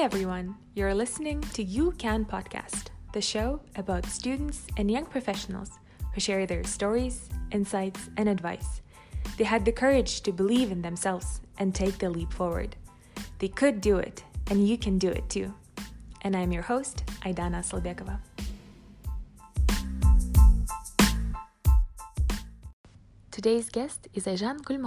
Everyone. You're listening to You Can Podcast, the show about students and young professionals who share their stories, insights, and advice. They had the courage to believe in themselves and take the leap forward. They could do it, and you can do it too. And I'm your host, Aidana Salbekova. Today's guest is Ajan Gul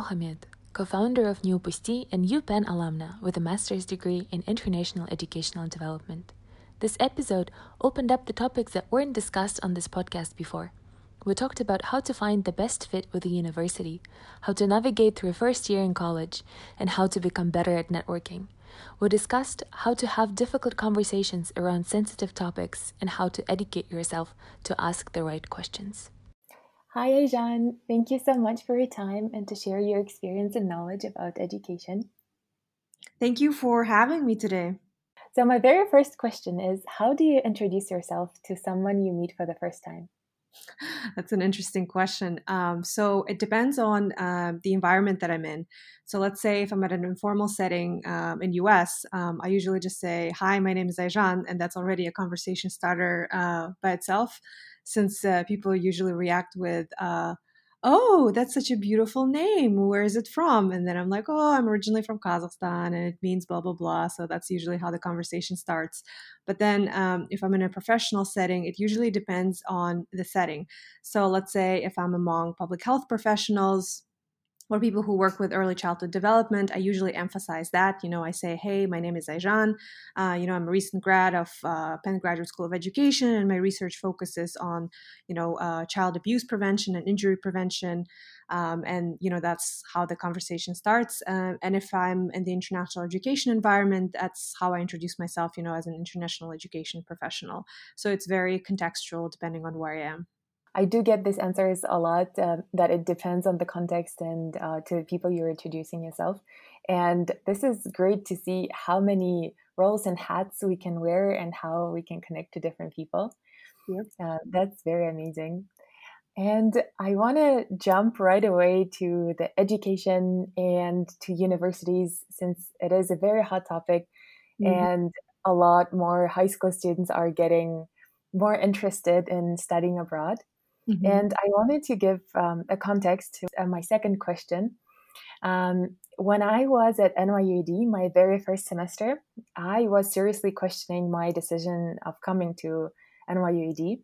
Mohamed, co founder of New Pusti and UPenn alumna with a master's degree in international educational development. This episode opened up the topics that weren't discussed on this podcast before. We talked about how to find the best fit with a university, how to navigate through a first year in college, and how to become better at networking. We discussed how to have difficult conversations around sensitive topics and how to educate yourself to ask the right questions. Hi, Ajan. Thank you so much for your time and to share your experience and knowledge about education. Thank you for having me today. So, my very first question is How do you introduce yourself to someone you meet for the first time? That's an interesting question. Um, so, it depends on uh, the environment that I'm in. So, let's say if I'm at an informal setting um, in US, um, I usually just say, Hi, my name is Ajan, and that's already a conversation starter uh, by itself since uh, people usually react with, uh, oh, that's such a beautiful name. Where is it from? And then I'm like, oh, I'm originally from Kazakhstan and it means blah, blah, blah. So that's usually how the conversation starts. But then um, if I'm in a professional setting, it usually depends on the setting. So let's say if I'm among public health professionals, or people who work with early childhood development, I usually emphasize that. You know, I say, hey, my name is Ajan. Uh, you know, I'm a recent grad of uh, Penn Graduate School of Education, and my research focuses on, you know, uh, child abuse prevention and injury prevention. Um, and, you know, that's how the conversation starts. Uh, and if I'm in the international education environment, that's how I introduce myself, you know, as an international education professional. So it's very contextual depending on where I am. I do get these answers a lot uh, that it depends on the context and uh, to the people you're introducing yourself. And this is great to see how many roles and hats we can wear and how we can connect to different people. Yep. Uh, that's very amazing. And I want to jump right away to the education and to universities since it is a very hot topic mm-hmm. and a lot more high school students are getting more interested in studying abroad. Mm-hmm. And I wanted to give um, a context to uh, my second question. Um, when I was at NYUAD, my very first semester, I was seriously questioning my decision of coming to NYUAD.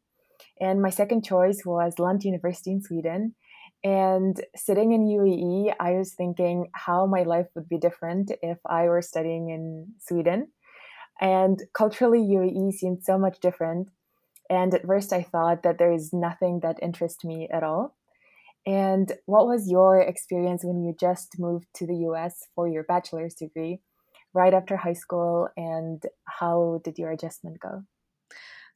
And my second choice was Lund University in Sweden. And sitting in UAE, I was thinking how my life would be different if I were studying in Sweden. And culturally, UAE seemed so much different. And at first, I thought that there is nothing that interests me at all. And what was your experience when you just moved to the US for your bachelor's degree right after high school? And how did your adjustment go?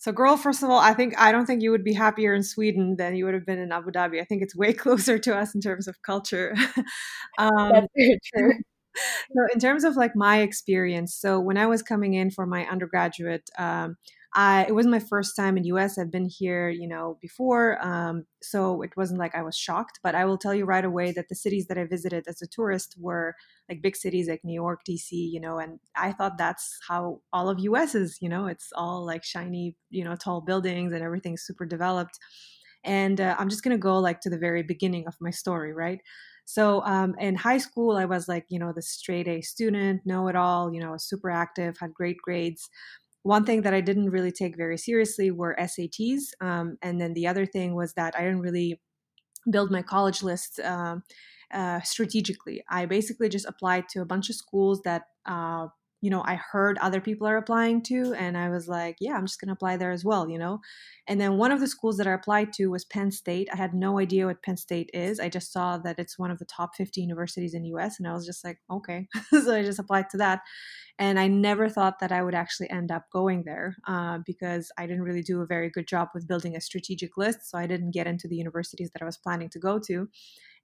So, girl, first of all, I think I don't think you would be happier in Sweden than you would have been in Abu Dhabi. I think it's way closer to us in terms of culture. um, That's very true. So, in terms of like my experience, so when I was coming in for my undergraduate, um, I, it was my first time in US. I've been here, you know, before. Um, so it wasn't like I was shocked, but I will tell you right away that the cities that I visited as a tourist were like big cities like New York, DC, you know, and I thought that's how all of US is, you know, it's all like shiny, you know, tall buildings and everything's super developed. And uh, I'm just going to go like to the very beginning of my story, right? So um, in high school, I was like, you know, the straight A student, know it all, you know, super active, had great grades. One thing that I didn't really take very seriously were SATs. Um, and then the other thing was that I didn't really build my college list um, uh, strategically. I basically just applied to a bunch of schools that uh, you know i heard other people are applying to and i was like yeah i'm just going to apply there as well you know? And then one of the schools that i applied to was penn state. I had no idea what penn state is. I just saw that it's one of the top 50 universities in the us and i was just like okay. So i just applied to that and i never thought that i would actually end up going there uh, because i didn't really do a very good job with building a strategic list so i didn't get into the universities that i was planning to go to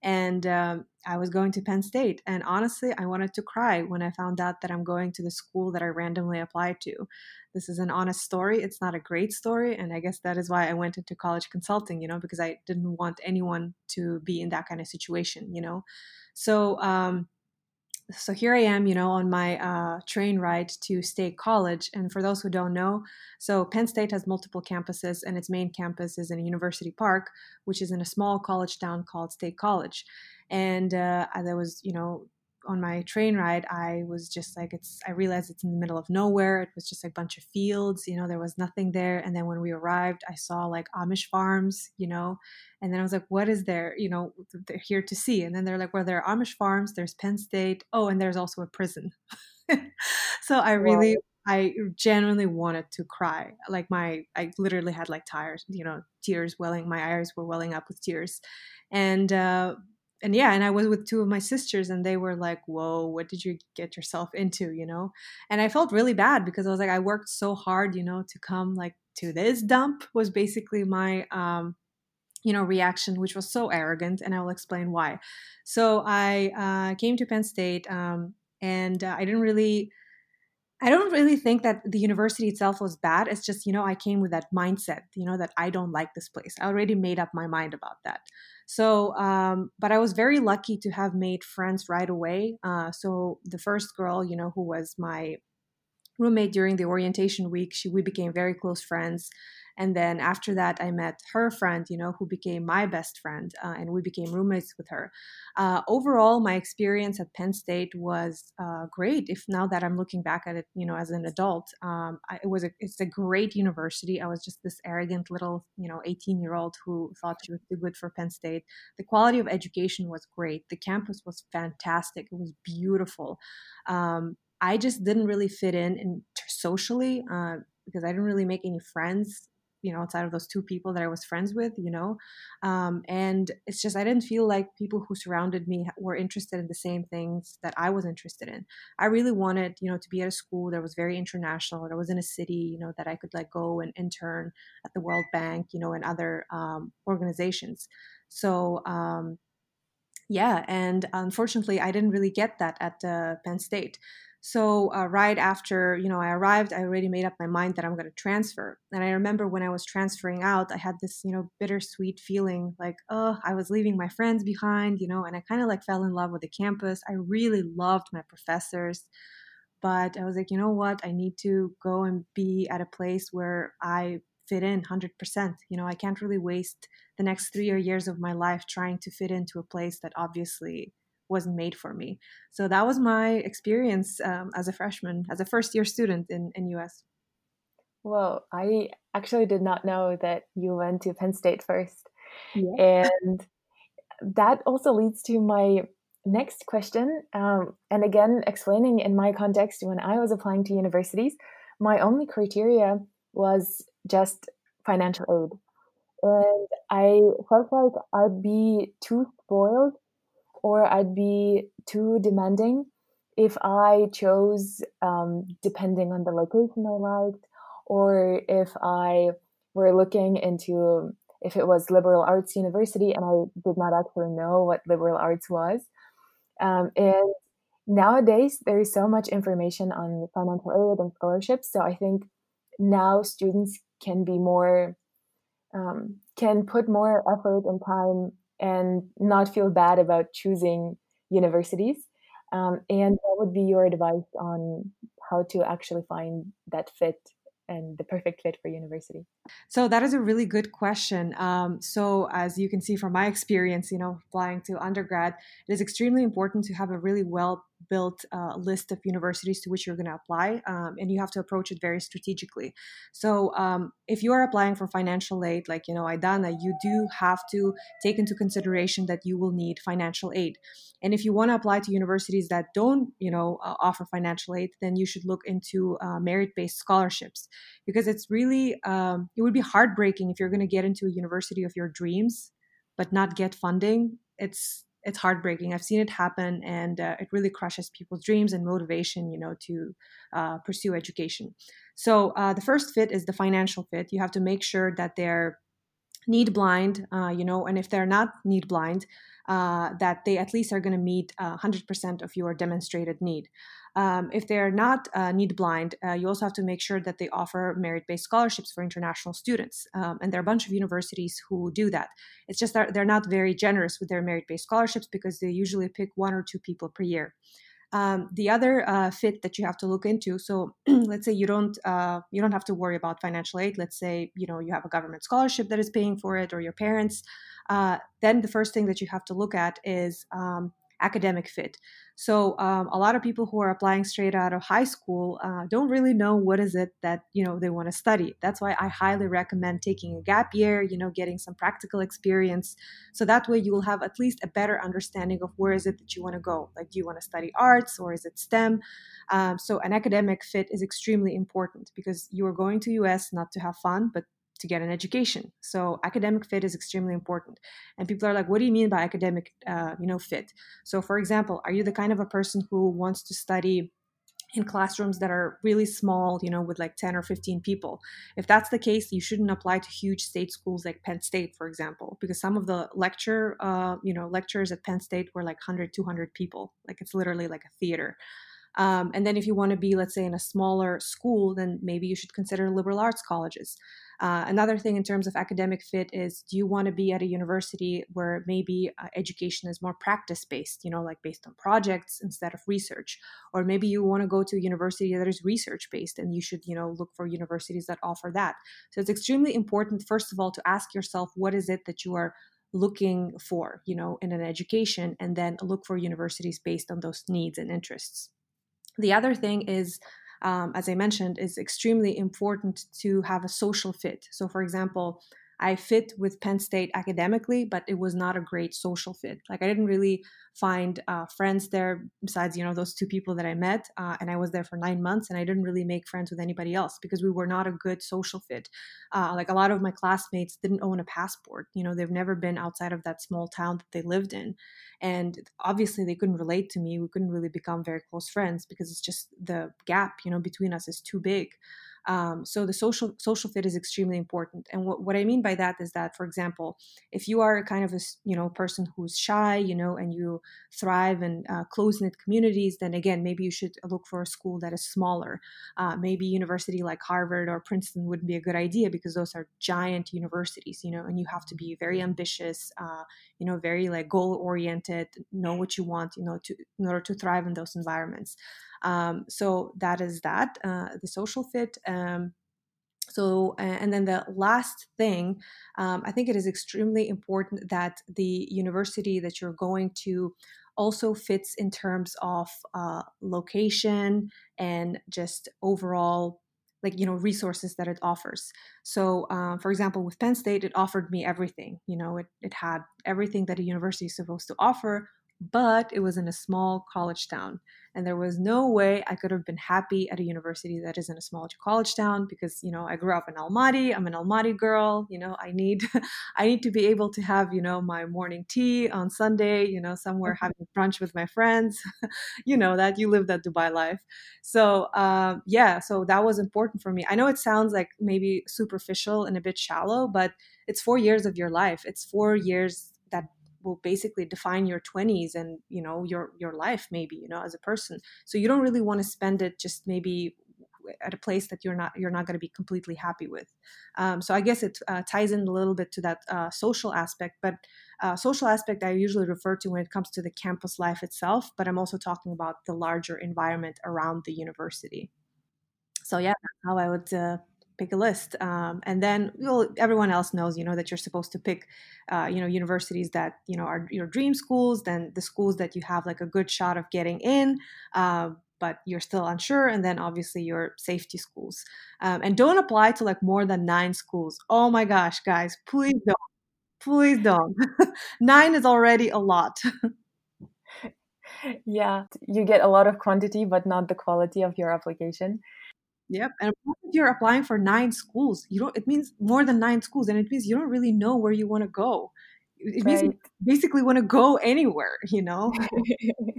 and um, I was going to Penn State. And honestly, I wanted to cry when I found out that I'm going to the school that I randomly applied to. This is an honest story. It's not a great story. And I guess that is why I went into college consulting, you know, because I didn't want anyone to be in that kind of situation, you know. So, um, so here I am, you know, on my uh, train ride to State College. And for those who don't know, so Penn State has multiple campuses, and its main campus is in University Park, which is in a small college town called State College. And uh, I was, you know, on my train ride, I was just like, it's, I realized it's in the middle of nowhere. It was just like a bunch of fields, you know, there was nothing there. And then when we arrived, I saw like Amish farms, you know, and then I was like, what is there, you know, they're here to see. And then they're like, well, there are Amish farms, there's Penn State. Oh, and there's also a prison. so I really, wow. I genuinely wanted to cry. Like my, I literally had like tears, you know, tears welling, my eyes were welling up with tears. And, uh, and yeah, and I was with two of my sisters, and they were like, "Whoa, what did you get yourself into?" You know, and I felt really bad because I was like, I worked so hard, you know, to come like to this dump was basically my, um, you know, reaction, which was so arrogant, and I will explain why. So I uh, came to Penn State, um, and uh, I didn't really I don't really think that the university itself was bad. It's just, you know, I came with that mindset, you know, that I don't like this place. I already made up my mind about that. So, um, but I was very lucky to have made friends right away. Uh, so the first girl, you know, who was my roommate during the orientation week, she we became very close friends. And then after that, I met her friend, you know, who became my best friend, uh, and we became roommates with her. Uh, overall, my experience at Penn State was uh, great. If now that I'm looking back at it, you know, as an adult, um, I, it was a, it's a great university. I was just this arrogant little, you know, 18 year old who thought she was too good for Penn State. The quality of education was great. The campus was fantastic. It was beautiful. Um, I just didn't really fit in, in socially uh, because I didn't really make any friends you know outside of those two people that i was friends with you know? Um, and it's just i didn't feel like people who surrounded me were interested in the same things that i was interested in. I really wanted you know to be at a school that was very international that was in a city you know that i could like go and intern at the world bank you know and other um, organizations. So um, yeah and unfortunately i didn't really get that at uh, penn state so uh, right after you know I arrived, I already made up my mind that I'm going to transfer. And I remember when I was transferring out, I had this you know bittersweet feeling like oh I was leaving my friends behind, you know, and I kind of like fell in love with the campus. I really loved my professors, but I was like you know what I need to go and be at a place where I fit in 100%. You know I can't really waste the next three or years of my life trying to fit into a place that obviously wasn't made for me. So that was my experience um, as a freshman, as a first year student in, in US. Well, I actually did not know that you went to Penn State first. Yeah. And that also leads to my next question. Um, and again, explaining in my context, when I was applying to universities, my only criteria was just financial aid. And I felt like I'd be too spoiled or I'd be too demanding if I chose, um, depending on the location I liked, or if I were looking into if it was liberal arts university and I did not actually know what liberal arts was. Um, and nowadays, there is so much information on financial aid and scholarships. So I think now students can be more, um, can put more effort and time and not feel bad about choosing universities. Um, and what would be your advice on how to actually find that fit and the perfect fit for university? So that is a really good question. Um, so as you can see from my experience, you know, applying to undergrad, it is extremely important to have a really well built uh, list of universities to which you're going to apply, um, and you have to approach it very strategically. So, um, if you are applying for financial aid, like you know Aidana, you do have to take into consideration that you will need financial aid. And if you want to apply to universities that don't, you know, uh, offer financial aid, then you should look into uh, merit-based scholarships because it's really um, it would be heartbreaking if you're going to get into a university of your dreams but not get funding. It's it's heartbreaking. I've seen it happen, and uh, it really crushes people's dreams and motivation, you know, to uh, pursue education. So uh, the first fit is the financial fit. You have to make sure that they're need blind, uh, you know, and if they're not need blind, uh, that they at least are going to meet 100% of your demonstrated need. Um, if they're not uh, need blind, uh, you also have to make sure that they offer merit based scholarships for international students. Um, and there are a bunch of universities who do that. It's just that they're not very generous with their merit based scholarships because they usually pick one or two people per year. Um, the other uh, fit that you have to look into. So let's say you don't uh, you don't have to worry about financial aid. Let's say you know you have a government scholarship that is paying for it, or your parents. Uh, then the first thing that you have to look at is um, academic fit. So um, a lot of people who are applying straight out of high school uh, don't really know what is it that you know they want to study. That's why I highly recommend taking a gap year. You know, getting some practical experience, so that way you will have at least a better understanding of where is it that you want to go. Like, do you want to study arts or is it STEM? Um, so an academic fit is extremely important because you are going to US not to have fun, but to get an education. So academic fit is extremely important. And people are like, what do you mean by academic, uh, you know, fit? So for example, are you the kind of a person who wants to study in classrooms that are really small, you know, with like 10 or 15 people. If that's the case, you shouldn't apply to huge state schools like Penn State, for example, because some of the lecture, uh, you know, lectures at Penn State were like 100, 200 people. Like it's literally like a theater. Um, and then if you want to be, let's say, in a smaller school, then maybe you should consider liberal arts colleges. Uh, another thing in terms of academic fit is do you want to be at a university where maybe uh, education is more practice based, you know, like based on projects instead of research? Or maybe you want to go to a university that is research based and you should, you know, look for universities that offer that. So it's extremely important, first of all, to ask yourself what is it that you are looking for, you know, in an education, and then look for universities based on those needs and interests. The other thing is um, as I mentioned, is extremely important to have a social fit. So, for example, I fit with Penn State academically, but it was not a great social fit. Like I didn't really find uh, friends there besides you know those two people that I met, uh, and I was there for nine months, and I didn't really make friends with anybody else because we were not a good social fit. Uh, like a lot of my classmates didn't own a passport. You know, they've never been outside of that small town that they lived in, and obviously they couldn't relate to me. We couldn't really become very close friends because it's just the gap you know between us is too big. Um, so the social social fit is extremely important. And what, what I mean by that is that, for example, if you are a kind of a you know person who's shy, you know, and you thrive in uh, close knit communities, then again maybe you should look for a school that is smaller. Uh, maybe university like Harvard or Princeton wouldn't be a good idea because those are giant universities, you know, and you have to be very ambitious, uh, you know, very like goal oriented, know what you want, you know, to in order to thrive in those environments. Um, so that is that, uh, the social fit. Um, so, and then the last thing, um, I think it is extremely important that the university that you're going to also fits in terms of uh, location and just overall like you know resources that it offers so um, for example with penn state it offered me everything you know it, it had everything that a university is supposed to offer but it was in a small college town and there was no way I could have been happy at a university that is in a small college town because you know I grew up in Almaty I'm an Almaty girl you know I need I need to be able to have you know my morning tea on Sunday you know somewhere mm-hmm. having brunch with my friends you know that you live that Dubai life. So um, yeah so that was important for me. I know it sounds like maybe superficial and a bit shallow but it's four years of your life. It's four years will basically define your 20s and you know your your life maybe you know as a person. So you don't really want to spend it just maybe at a place that you're not you're not going to be completely happy with. Um, so i guess it uh, ties in a little bit to that uh, social aspect but uh, social aspect i usually refer to when it comes to the campus life itself but i'm also talking about the larger environment around the university. So yeah how i would uh, pick a list um, and then well, everyone else knows you know that you're supposed to pick uh, you know universities that you know are your dream schools then the schools that you have like a good shot of getting in uh, but you're still unsure and then obviously your safety schools. Um, and don't apply to like more than nine schools. Oh my gosh guys please don't please don't. Nine is already a lot. Yeah you get a lot of quantity but not the quality of your application Yep. And if you're applying for nine schools, you don't it means more than nine schools and it means you don't really know where you want to go. It right. means you basically want to go anywhere, you know?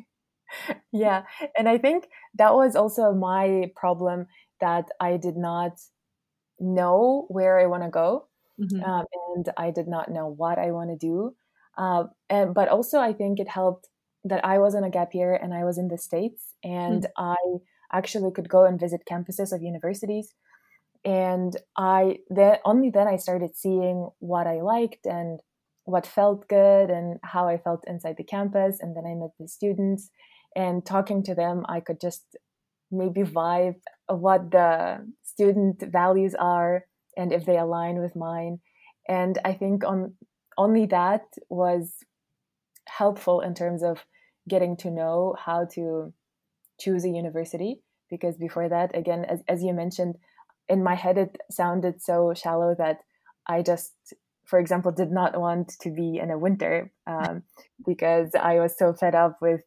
yeah. And I think that was also my problem that I did not know where I want to go. Mm-hmm. Um, and I did not know what I want to do. Uh, and but also I think it helped that I was on a gap year and I was in the States and mm-hmm. I actually could go and visit campuses of universities. And i then only then i started seeing what i liked and what felt good and how i felt inside the campus. And then i met the students and talking to them i could just maybe vibe what the student values are and if they align with mine. And i think on only that was helpful in terms of getting to know how to choose a university because before that again as, as you mentioned in my head it sounded so shallow that i just for example did not want to be in a winter um, because i was so fed up with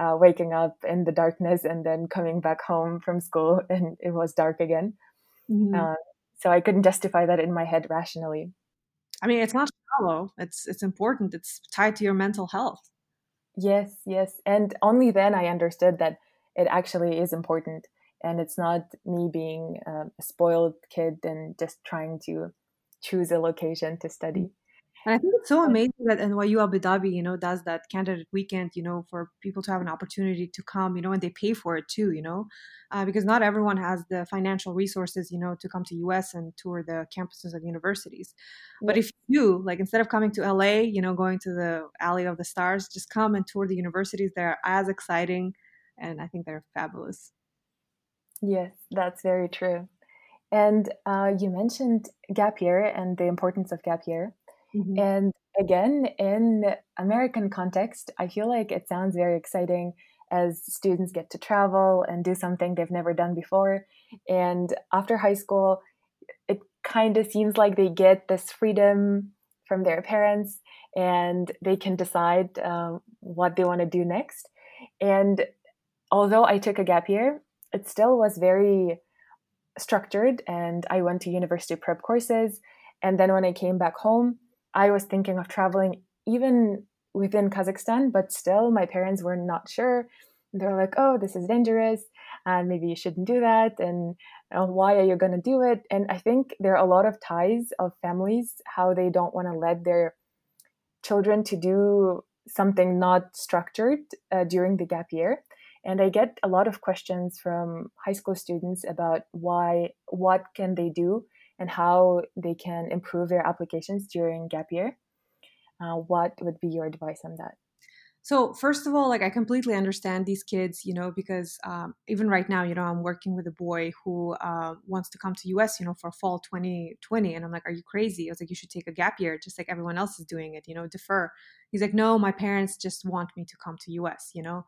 uh, waking up in the darkness and then coming back home from school and it was dark again. Mm-hmm. uh, so i couldn't justify that in my head rationally. I mean it's not shallow. It's it's important. It's tied to your mental health. Yes yes. And only then i understood that it actually is important and it's not me being um, a spoiled kid and just trying to choose a location to study and I think it's so amazing that NYU Abu Dhabi, you know, does that candidate weekend, you know, for people to have an opportunity to come, you know, and they pay for it too, you know, uh, because not everyone has the financial resources, you know, to come to US and tour the campuses of universities. But if you, like, instead of coming to LA, you know, going to the Alley of the Stars, just come and tour the universities. They're as exciting, and I think they're fabulous. Yes, that's very true. And uh, you mentioned gap year and the importance of gap year. Mm-hmm. And again, in American context, I feel like it sounds very exciting as students get to travel and do something they've never done before. And after high school, it kind of seems like they get this freedom from their parents and they can decide um, what they want to do next. And although I took a gap year, it still was very structured and I went to university prep courses. And then when I came back home, I was thinking of traveling even within Kazakhstan, but still my parents were not sure. They're like, oh, this is dangerous, and maybe you shouldn't do that. And uh, why are you going to do it? And I think there are a lot of ties of families how they don't want to let their children to do something not structured uh, during the gap year. And I get a lot of questions from high school students about why, what can they do and how they can improve their applications during gap year. Uh, what would be your advice on that? So first of all, like I completely understand these kids, you know, because um, even right now, you know, I'm working with a boy who uh, wants to come to US, you know, for fall 2020, and I'm like, are you crazy? I was like, you should take a gap year, just like everyone else is doing it, you know, defer. He's like, no, my parents just want me to come to US, you know.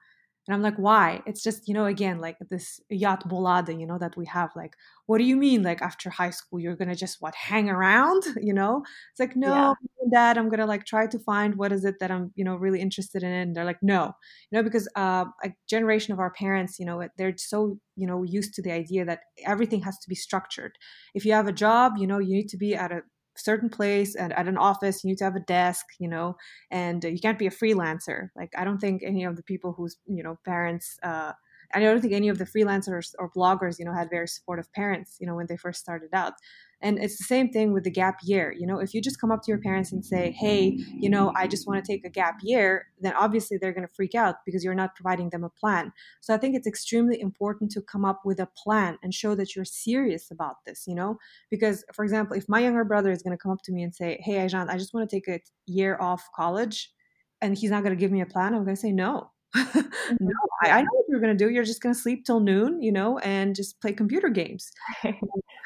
And I'm like, why? It's just, you know, again, like this yacht bolada, you know, that we have. Like, what do you mean? Like after high school, you're gonna just what hang around? You know? It's like, no, yeah. dad, I'm gonna like try to find what is it that I'm, you know, really interested in. And they're like, no, you know, because uh, a generation of our parents, you know, they're so, you know, used to the idea that everything has to be structured. If you have a job, you know, you need to be at a certain place and at an office you need to have a desk you know and you can't be a freelancer. Like i don't think any of the people whose you know parents uh, I don't think any of the freelancers or bloggers, you know, had very supportive parents, you know, when they first started out. And it's the same thing with the gap year. You know, if you just come up to your parents and say, hey, you know, I just want to take a gap year, then obviously they're going to freak out because you're not providing them a plan. So I think it's extremely important to come up with a plan and show that you're serious about this, you know, because for example, if my younger brother is going to come up to me and say, hey, Ajan, I just want to take a year off college and he's not going to give me a plan, I'm going to say no. no, I, I, know what you're going to do. You're just going to sleep till noon, you know, and just play computer games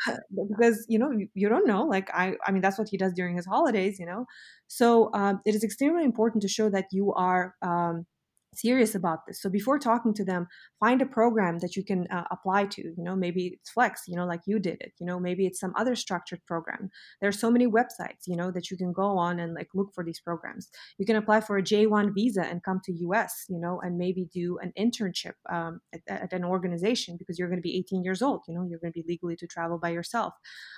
because you know you, you, don't know. Like I, I mean, that's what he does during his holidays, you know. So um, it is extremely important to show that you are um, serious about this. So before talking to them, find a program that you can uh, apply to. You know, maybe it's Flex, you know, like you did it. You know, maybe it's some other structured program. There are so many websites, you know, that you can go on and like look for these programs. You can apply for a J1 visa and come to US, you know, and maybe do an internship um, at, at, an organization because you're going to be 18 years old. You know, you're going to be legally to travel by yourself.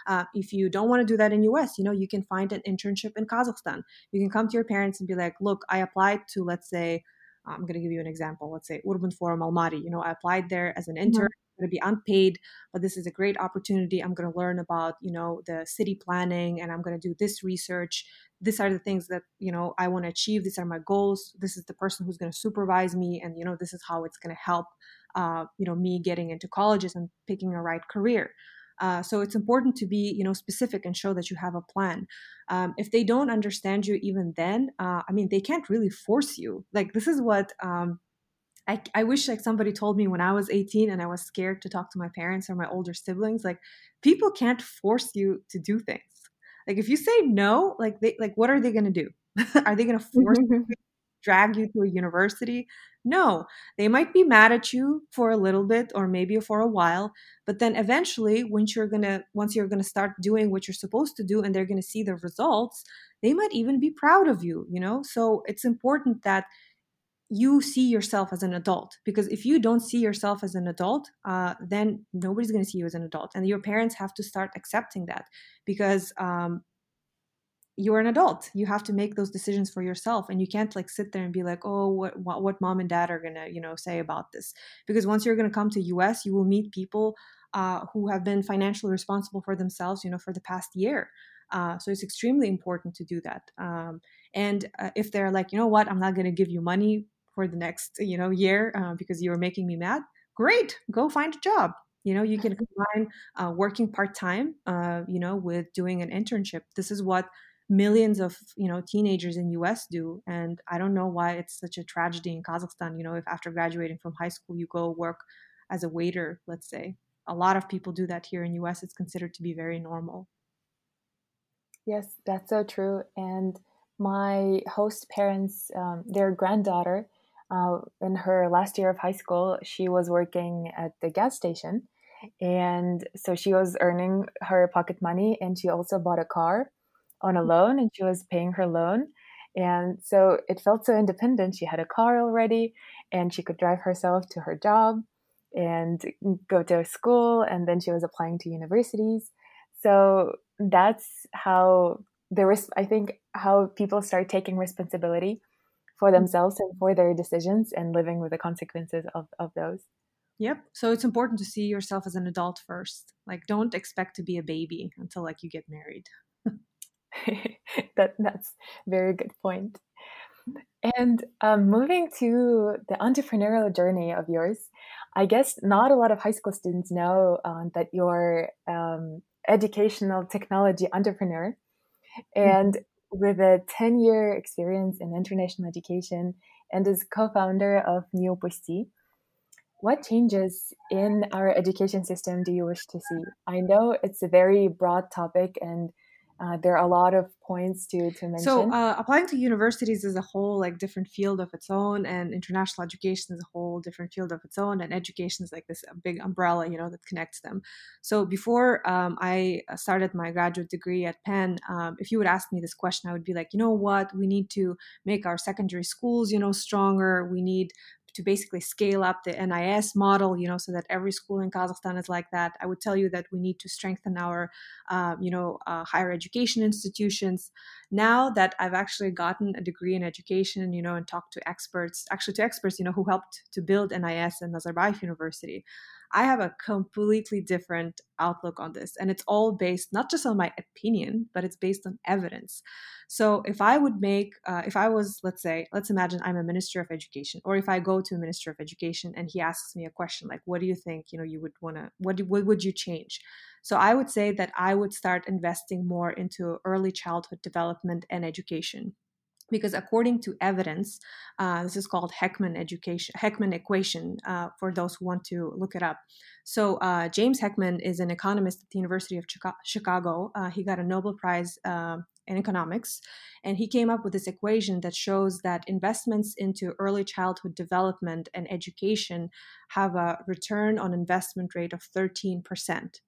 Uh, if you don't want to do that in US, you know, you can find an internship in Kazakhstan. You can come to your parents and be like, look, I applied to, let's say, I'm going to give you an example. Let's say Urban Forum Almaty. You know, I applied there as an mm-hmm. intern. Mm-hmm. I'm going to be unpaid, but this is a great opportunity. I'm going to learn about, you know, the city planning and I'm going to do this research. These are the things that, you know, I want to achieve. These are my goals. This is the person who's going to supervise me. And, you know, this is how it's going to help, uh, you know, me getting into colleges and picking a right career. Uh, so it's important to be, you know, specific and show that you have a plan. Um, if they don't understand you even then, uh, I mean, they can't really force you. Like this is what um, I, I wish like somebody told me when I was 18 and I was scared to talk to my parents or my older siblings, like people can't force you to do things. Like if you say no, like they like what are they gonna do? are they gonna force you, drag you to a university? No, they might be mad at you for a little bit or maybe for a while, but then eventually once you're going to once you're going to start doing what you're supposed to do and they're going to see the results, they might even be proud of you, you know? So it's important that you see yourself as an adult because if you don't see yourself as an adult uh, then nobody's going to see you as an adult and your parents have to start accepting that because um, you're an adult. You have to make those decisions for yourself and you can't like sit there and be like oh what what, what mom and dad are gonna you know say about this? Because once you're gonna come to us you will meet people uh, who have been financially responsible for themselves you know for the past year. Uh, so it's extremely important to do that. Um, and uh, if they're like you know what? I'm not going to give you money for the next you know year uh, because you are making me mad great go find a job. You know you can combine uh, working part-time uh, you know with doing an internship. This is what millions of you know teenagers in us do and i don't know why it's such a tragedy in kazakhstan you know if after graduating from high school you go work as a waiter let's say. A lot of people do that here in us it's considered to be very normal. Yes that's so true and my host parents um, their granddaughter uh, in her last year of high school she was working at the gas station and so she was earning her pocket money and she also bought a car on a loan and she was paying her loan. And so it felt so independent. She had a car already and she could drive herself to her job and go to school. And then she was applying to universities. So that's how the risk, I think, how people start taking responsibility for mm. themselves and for their decisions and living with the consequences of, of those. Yep. So it's important to see yourself as an adult first. Like, don't expect to be a baby until like you get married. that that's very good point. And um, moving to the entrepreneurial journey of yours, I guess not a lot of high school students know um, that you're um, educational technology entrepreneur, mm-hmm. and mm-hmm. with a ten year experience in international education and as co-founder of Neopusti. What changes in our education system do you wish to see? I know it's a very broad topic and uh, there are a lot of points to to mention. So uh, applying to universities is a whole like different field of its own, and international education is a whole different field of its own, and education is like this big umbrella, you know, that connects them. So before um, I started my graduate degree at Penn, um, if you would ask me this question, I would be like, you know what, we need to make our secondary schools, you know, stronger. We need to basically scale up the NIS model, you know, so that every school in Kazakhstan is like that. I would tell you that we need to strengthen our, uh, you know, uh, higher education institutions. Now that I've actually gotten a degree in education, you know, and talked to experts, actually to experts, you know, who helped to build NIS and Nazarbayev University, I have a completely different outlook on this. And it's all based not just on my opinion, but it's based on evidence. So if I would make, uh, if I was, let's say, let's imagine I'm a minister of education, or if I go to a minister of education and he asks me a question like, what do you think, you know, you would want to, what, what would you change? So I would say that I would start investing more into early childhood development and education because according to evidence, uh, this is called Heckman education Heckman equation uh, for those who want to look it up. So uh, James Heckman is an economist at the University of Chicago. Uh, he got a Nobel Prize uh, in economics, and he came up with this equation that shows that investments into early childhood development and education have a return on investment rate of 13 percent.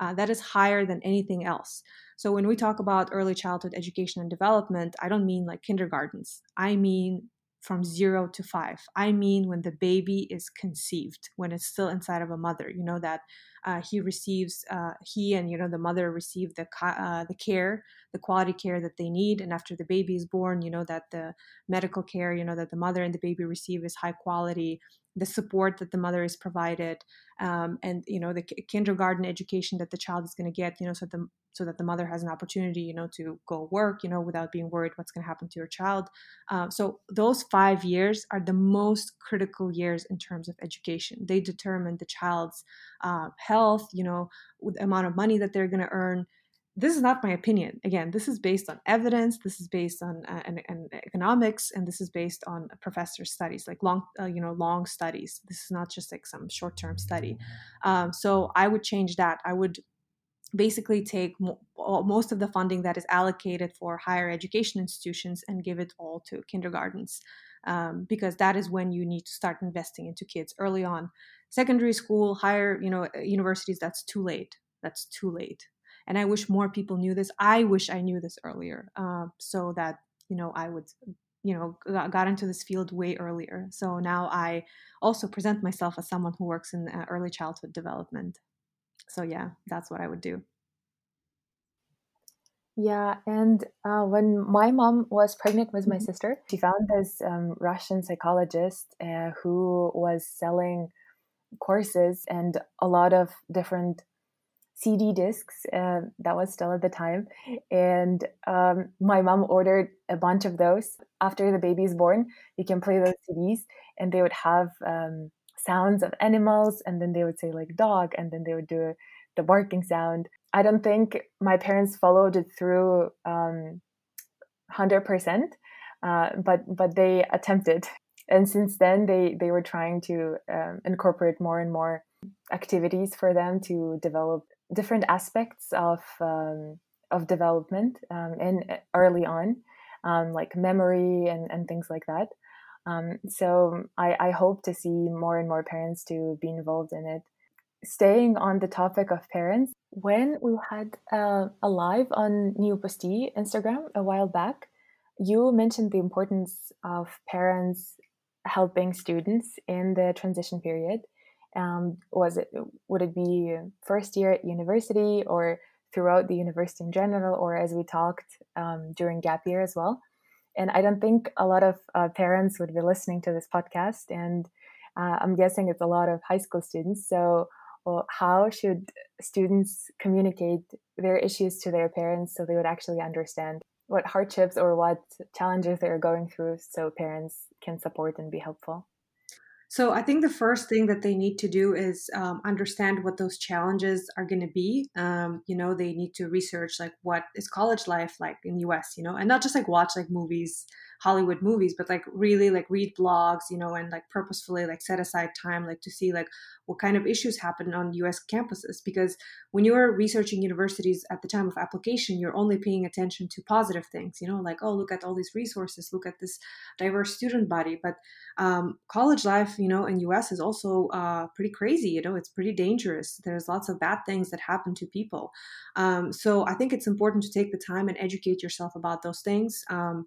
Uh, that is higher than anything else. So when we talk about early childhood education and development, I don't mean like kindergartens. I mean from zero to five. I mean when the baby is conceived, when it's still inside of a mother. You know that uh, he receives, uh, he and you know the mother receive the uh, the care, the quality care that they need, and after the baby is born, you know that the medical care, you know that the mother and the baby receive is high quality the support that the mother is provided um, and you know the kindergarten education that the child is going to get you know so the so that the mother has an opportunity you know to go work you know without being worried what's going to happen to your child. Uh, so those five years are the most critical years in terms of education. They determine the child's uh, health you know the amount of money that they're going to earn this is not my opinion. Again, this is based on evidence. This is based on uh, an, an economics, and this is based on professor studies, like long, uh, you know, long studies. This is not just like some short-term study. Um, so I would change that. I would basically take mo- most of the funding that is allocated for higher education institutions and give it all to kindergartens um, because that is when you need to start investing into kids early on secondary school higher you know uh, universities that's too late that's too late and i wish more people knew this. I wish i knew this earlier uh, so that you know i would you know got into this field way earlier. So now i also present myself as someone who works in uh, early childhood development. So yeah that's what i would do. Yeah, and uh, when my mom was pregnant with my Mhm. sister, she found this um, Russian psychologist uh, who was selling courses and a lot of different CD discs. Uh, that was still at the time, and um, my mom ordered a bunch of those. After the baby's born, you can play those CDs, and they would have um, sounds of animals, and then they would say like dog, and then they would do the barking sound. I don't think my parents followed it through um, 100%, uh, but but they attempted. And since then, they, they were trying to um, incorporate more and more activities for them to develop different aspects of um, of development um, and early on, um, like memory and, and things like that. Um, so I, I hope to see more and more parents to be involved in it staying on the topic of parents, when we had uh, a live on New Posti Instagram a while back, you mentioned the importance of parents helping students in the transition period. Um, was it would it be first year at university or throughout the university in general, or as we talked um, during gap year as well? And I don't think a lot of uh, parents would be listening to this podcast, and uh, I'm guessing it's a lot of high school students. So well, how should students communicate their issues to their parents so they would actually understand what hardships or what challenges they're going through so parents can support and be helpful? So I think the first thing that they need to do is um, understand what those challenges are going to be. Um, you know, they need to research like what is college life like in the U.S. You know, and not just like watch like movies, Hollywood movies, but like really like read blogs. You know, and like purposefully like set aside time like to see like what kind of issues happen on US campuses. Because when you're researching universities at the time of application, you're only paying attention to positive things, you know, like, oh, look at all these resources, look at this diverse student body. But um, college life, you know, in US is also uh, pretty crazy, you know, it's pretty dangerous. There's lots of bad things that happen to people. Um, so I think it's important to take the time and educate yourself about those things. Um,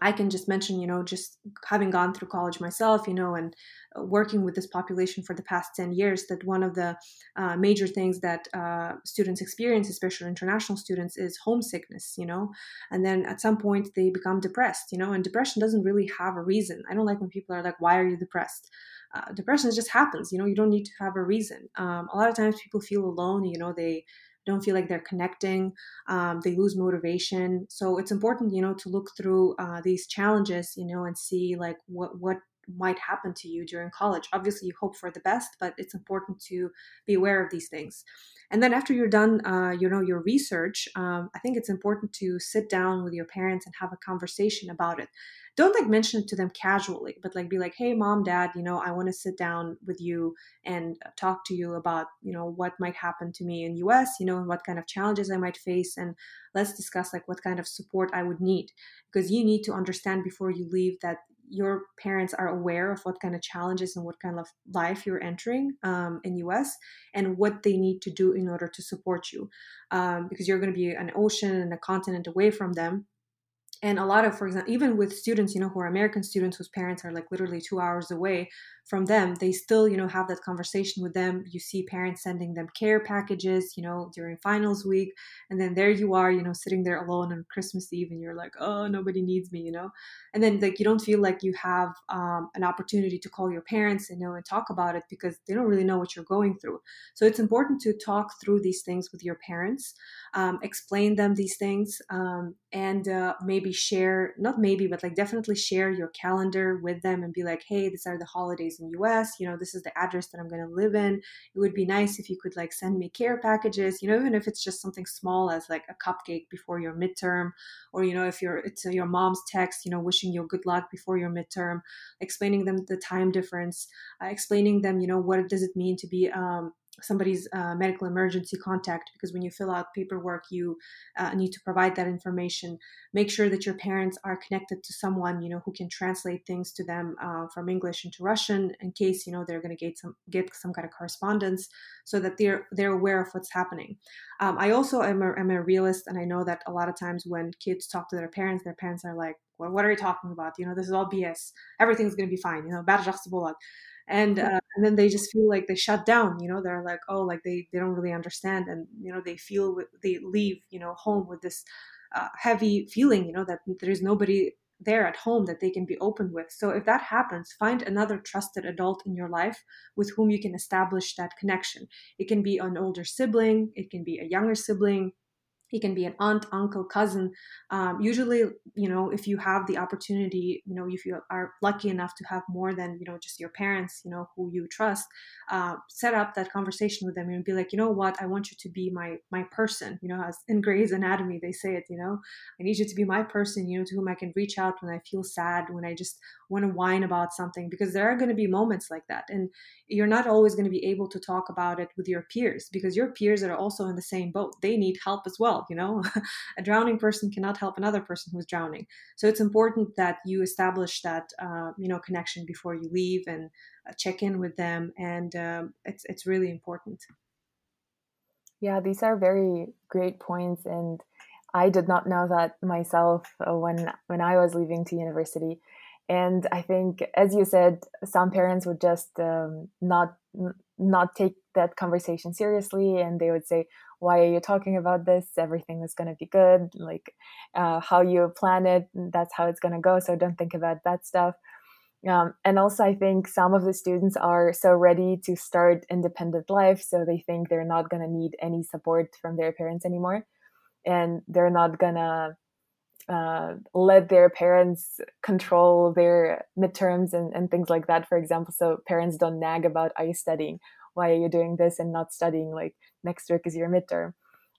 I can just mention, you know, just having gone through college myself, you know, and uh, working with this population for the past 10 years, that one of the uh, major things that uh, students experience, especially international students, is homesickness, you know, and then at some point they become depressed, you know, and depression doesn't really have a reason. I don't like when people are like, why are you depressed? Uh, depression just happens, you know, you don't need to have a reason. Um, a lot of times people feel alone, you know, they, don't feel like they're connecting um, they lose motivation. So it's important you know to look through uh, these challenges you know and see like what what might happen to you during college obviously you hope for the best but it's important to be aware of these things and then after you're done uh, you know your research um, i think it's important to sit down with your parents and have a conversation about it don't like mention it to them casually, but like be like, hey, mom, dad, you know, I want to sit down with you and talk to you about, you know, what might happen to me in US, you know, what kind of challenges I might face. And let's discuss like what kind of support I would need. Because you need to understand before you leave that your parents are aware of what kind of challenges and what kind of life you're entering um, in us and what they need to do in order to support you um, because you're going to be an ocean and a continent away from them and a lot of for example even with students you know who are american students whose parents are like literally two hours away from them they still you know have that conversation with them. You see parents sending them care packages you know during finals week and then there you are you know sitting there alone on christmas eve and you're like oh nobody needs me you know? And then like you don't feel like you have um, an opportunity to call your parents and you know and talk about it because they don't really know what you're going through. So it's important to talk through these things with your parents um, explain them these things um, and uh, maybe share not maybe but like definitely share your calendar with them and be like hey these are the holidays in us you know this is the address that i'm going to live in. It would be nice if you could like send me care packages you know even if it's just something small as like a cupcake before your midterm or you know if you're it's your mom's text you know wishing you good luck before your midterm explaining them the time difference uh, explaining them you know what does it mean to be um, somebody's uh, medical emergency contact because when you fill out paperwork you uh, need to provide that information. Make sure that your parents are connected to someone you know who can translate things to them uh, from english into russian in case you know they're going to get some get some kind of correspondence so that they're they're aware of what's happening. Um, i also am a, am a realist and i know that a lot of times when kids talk to their parents their parents are like well, what are you talking about? You know this is all bs everything's going to be fine you know and uh, and then they just feel like they shut down you know they're like oh like they they don't really understand and you know they feel they leave you know home with this uh, heavy feeling you know that there's nobody there at home that they can be open with. So if that happens find another trusted adult in your life with whom you can establish that connection. It can be an older sibling it can be a younger sibling it can be an aunt uncle cousin. Um, usually you know if you have the opportunity you know if you are lucky enough to have more than you know just your parents you know who you trust uh, set up that conversation with them and be like you know what? I want you to be my my person. You know as in grey's anatomy they say it you know i need you to be my person you know to whom i can reach out when i feel sad when i just want to whine about something. Because there are going to be moments like that and you're not always going to be able to talk about it with your peers because your peers are also in the same boat. They need help as well you know? A drowning person cannot help another person who's drowning. So it's important that you establish that uh, you know connection before you leave and uh, check in with them and um, it's it's really important. Yeah these are very great points and i did not know that myself uh, when when i was leaving to university. And i think as you said some parents would just um, not not take that conversation seriously and they would say why are you talking about this everything is going to be good like uh, how you plan it that's how it's going to go so don't think about that stuff um, and also i think some of the students are so ready to start independent life so they think they're not going to need any support from their parents anymore and they're not going to uh, let their parents control their midterms and, and things like that, for example. So parents don't nag about, are you studying? Why are you doing this and not studying? Like next week is your midterm.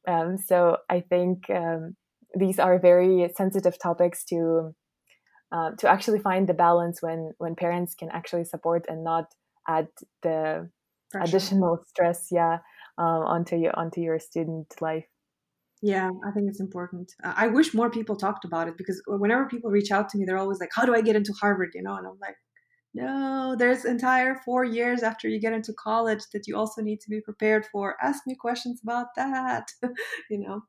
Um, so I think um, these are very sensitive topics to uh, to actually find the balance when when parents can actually support and not add the Pressure. additional stress, yeah, um, onto your onto your student life. Yeah, I think it's important. Uh, I wish more people talked about it because whenever people reach out to me, they're always like, "How do I get into Harvard?" You know, and I'm like, "No, there's entire four years after you get into college that you also need to be prepared for. Ask me questions about that." you know.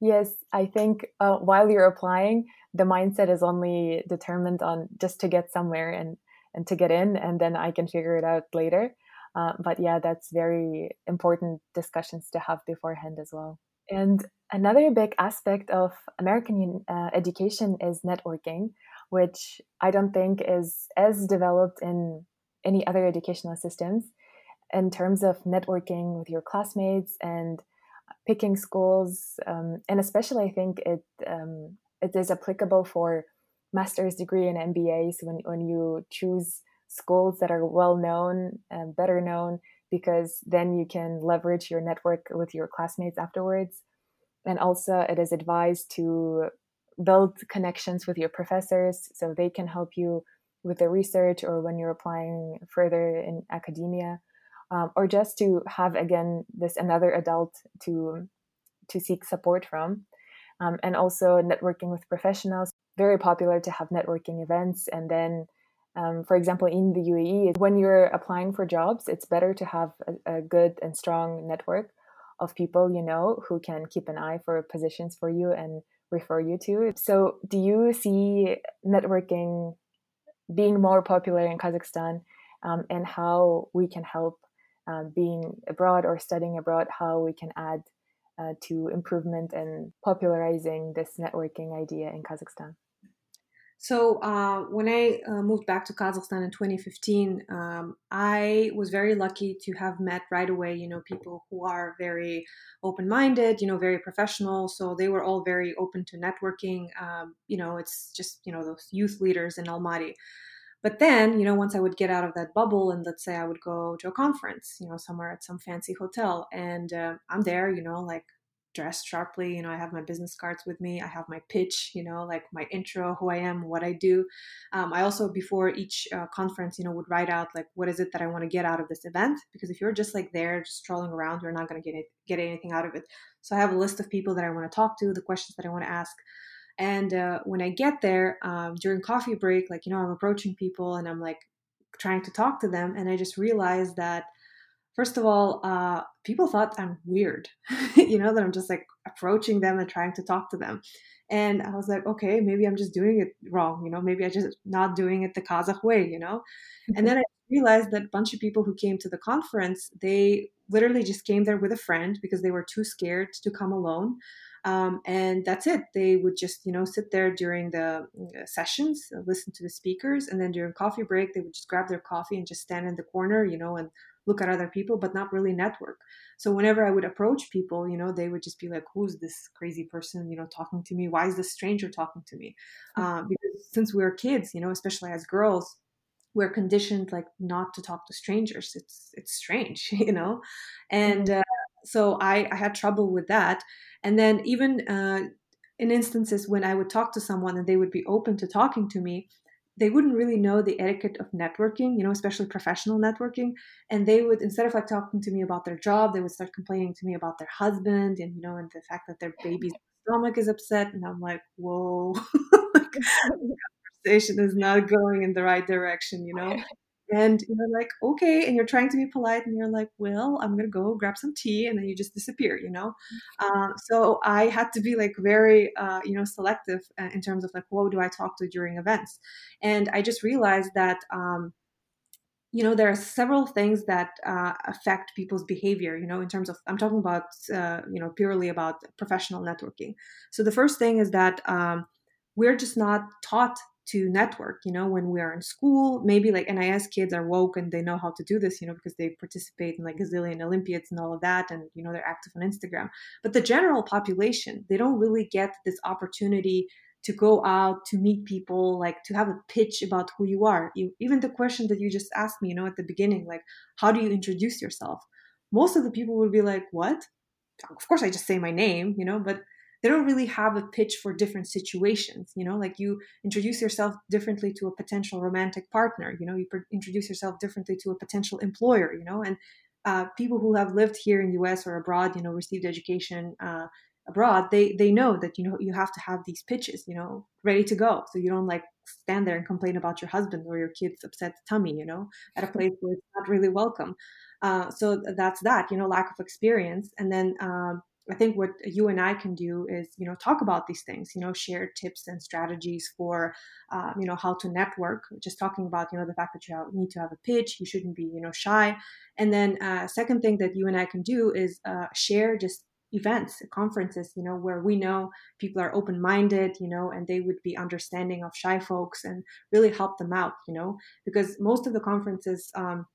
Yes, I think uh, while you're applying, the mindset is only determined on just to get somewhere and and to get in, and then I can figure it out later. Uh, but yeah, that's very important discussions to have beforehand as well. And another big aspect of American uh, education is networking, which I don't think is as developed in any other educational systems in terms of networking with your classmates and picking schools. Um, and especially, I think it um, it is applicable for master's degree and MBAs when, when you choose schools that are well known and better known because then you can leverage your network with your classmates afterwards. And also, it is advised to build connections with your professors so they can help you with the research or when you're applying further in academia, um, or just to have again this another adult to to seek support from. Um, and also networking with professionals. Very popular to have networking events, and then um, for example, in the UAE, when you're applying for jobs, it's better to have a, a, good and strong network of people you know who can keep an eye for positions for you and refer you to. So, do you see networking being more popular in Kazakhstan um, and how we can help uh, being abroad or studying abroad, how we can add uh, to improvement and popularizing this networking idea in Kazakhstan? So uh, when I uh, moved back to Kazakhstan in 2015, um, I was very lucky to have met right away, you know, people who are very open-minded, you know, very professional. So they were all very open to networking. Um, you know, it's just you know those youth leaders in Almaty. But then, you know, once I would get out of that bubble and let's say I would go to a conference, you know, somewhere at some fancy hotel, and uh, I'm there, you know, like dressed sharply. You know, I have my business cards with me. I have my pitch, you know, like my intro, who I am, what I do. Um, I also, before each uh, conference, you know, would write out like, what is it that I want to get out of this event? Because if you're just like there, just strolling around, you're not going to get it, get anything out of it. So I have a list of people that I want to talk to, the questions that I want to ask. And uh, when I get there um, during coffee break, like, you know, I'm approaching people and I'm like trying to talk to them. And I just realized that first of all, uh, people thought I'm weird, you know, that I'm just like approaching them and trying to talk to them. And I was like, okay, maybe I'm just doing it wrong, you know, maybe I just not doing it the Kazakh way, you know. and then I realized that a bunch of people who came to the conference, they literally just came there with a friend because they were too scared to come alone. Um, and that's it. They would just, you know, sit there during the uh, sessions, listen to the speakers, and then during coffee break, they would just grab their coffee and just stand in the corner, you know, and look at other people, but not really network. So whenever I would approach people, you know, they would just be like, "Who's this crazy person? You know, talking to me? Why is this stranger talking to me?" Uh, because since we are kids, you know, especially as girls, we're conditioned like not to talk to strangers. It's it's strange, you know, and mm-hmm. uh, so I, I had trouble with that. And then even uh, in instances when I would talk to someone and they would be open to talking to me, they wouldn't really know the etiquette of networking, you know, especially professional networking. And they would, instead of like talking to me about their job, they would start complaining to me about their husband and, you know, and the fact that their baby's stomach is upset. And I'm like, whoa, conversation is not going in the right direction, you know? and you're like okay and you're trying to be polite and you're like well i'm gonna go grab some tea and then you just disappear you know? Uh, so i had to be like very uh, you know selective uh, in terms of like who do i talk to during events? And i just realized that um, you know there are several things that uh, affect people's behavior you know in terms of i'm talking about uh, you know purely about professional networking. So the first thing is that um, we're just not taught to network you know when we are in school maybe like nis kids are woke and they know how to do this you know because they participate in like gazillion olympiads and all of that and you know they're active on instagram. But the general population they don't really get this opportunity to go out to meet people like to have a pitch about who you are. You, even the question that you just asked me you know at the beginning like how do you introduce yourself? Most of the people would be like what? Of course i just say my name you know but they don't really have a pitch for different situations you know like you introduce yourself differently to a potential romantic partner you know you introduce yourself differently to a potential employer you know and uh, people who have lived here in the us or abroad you know received education uh, abroad they they know that you know you have to have these pitches you know ready to go. So you don't like stand there and complain about your husband or your kid's upset tummy you know at a place where it's not really welcome. Uh, so that's that you know lack of experience. And then um, I think what you and I can do is, you know, talk about these things, you know, share tips and strategies for, um, you know, how to network. Just talking about, you know, the fact that you have, need to have a pitch, you shouldn't be, you know, shy. And then, uh, second thing that you and I can do is uh, share just events, conferences, you know, where we know people are open minded, you know, and they would be understanding of shy folks and really help them out, you know, because most of the conferences, um,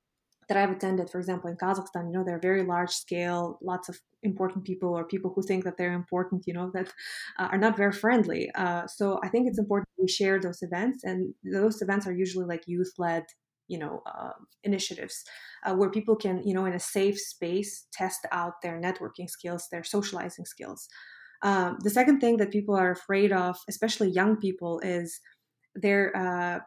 that I've attended, for example, in Kazakhstan, you know, they're very large scale, lots of important people or people who think that they're important, you know, that uh, are not very friendly. Uh, so I think it's important we share those events, and those events are usually like youth led, you know, uh, initiatives uh, where people can, you know, in a safe space, test out their networking skills, their socializing skills. Um, the second thing that people are afraid of, especially young people, is they're uh,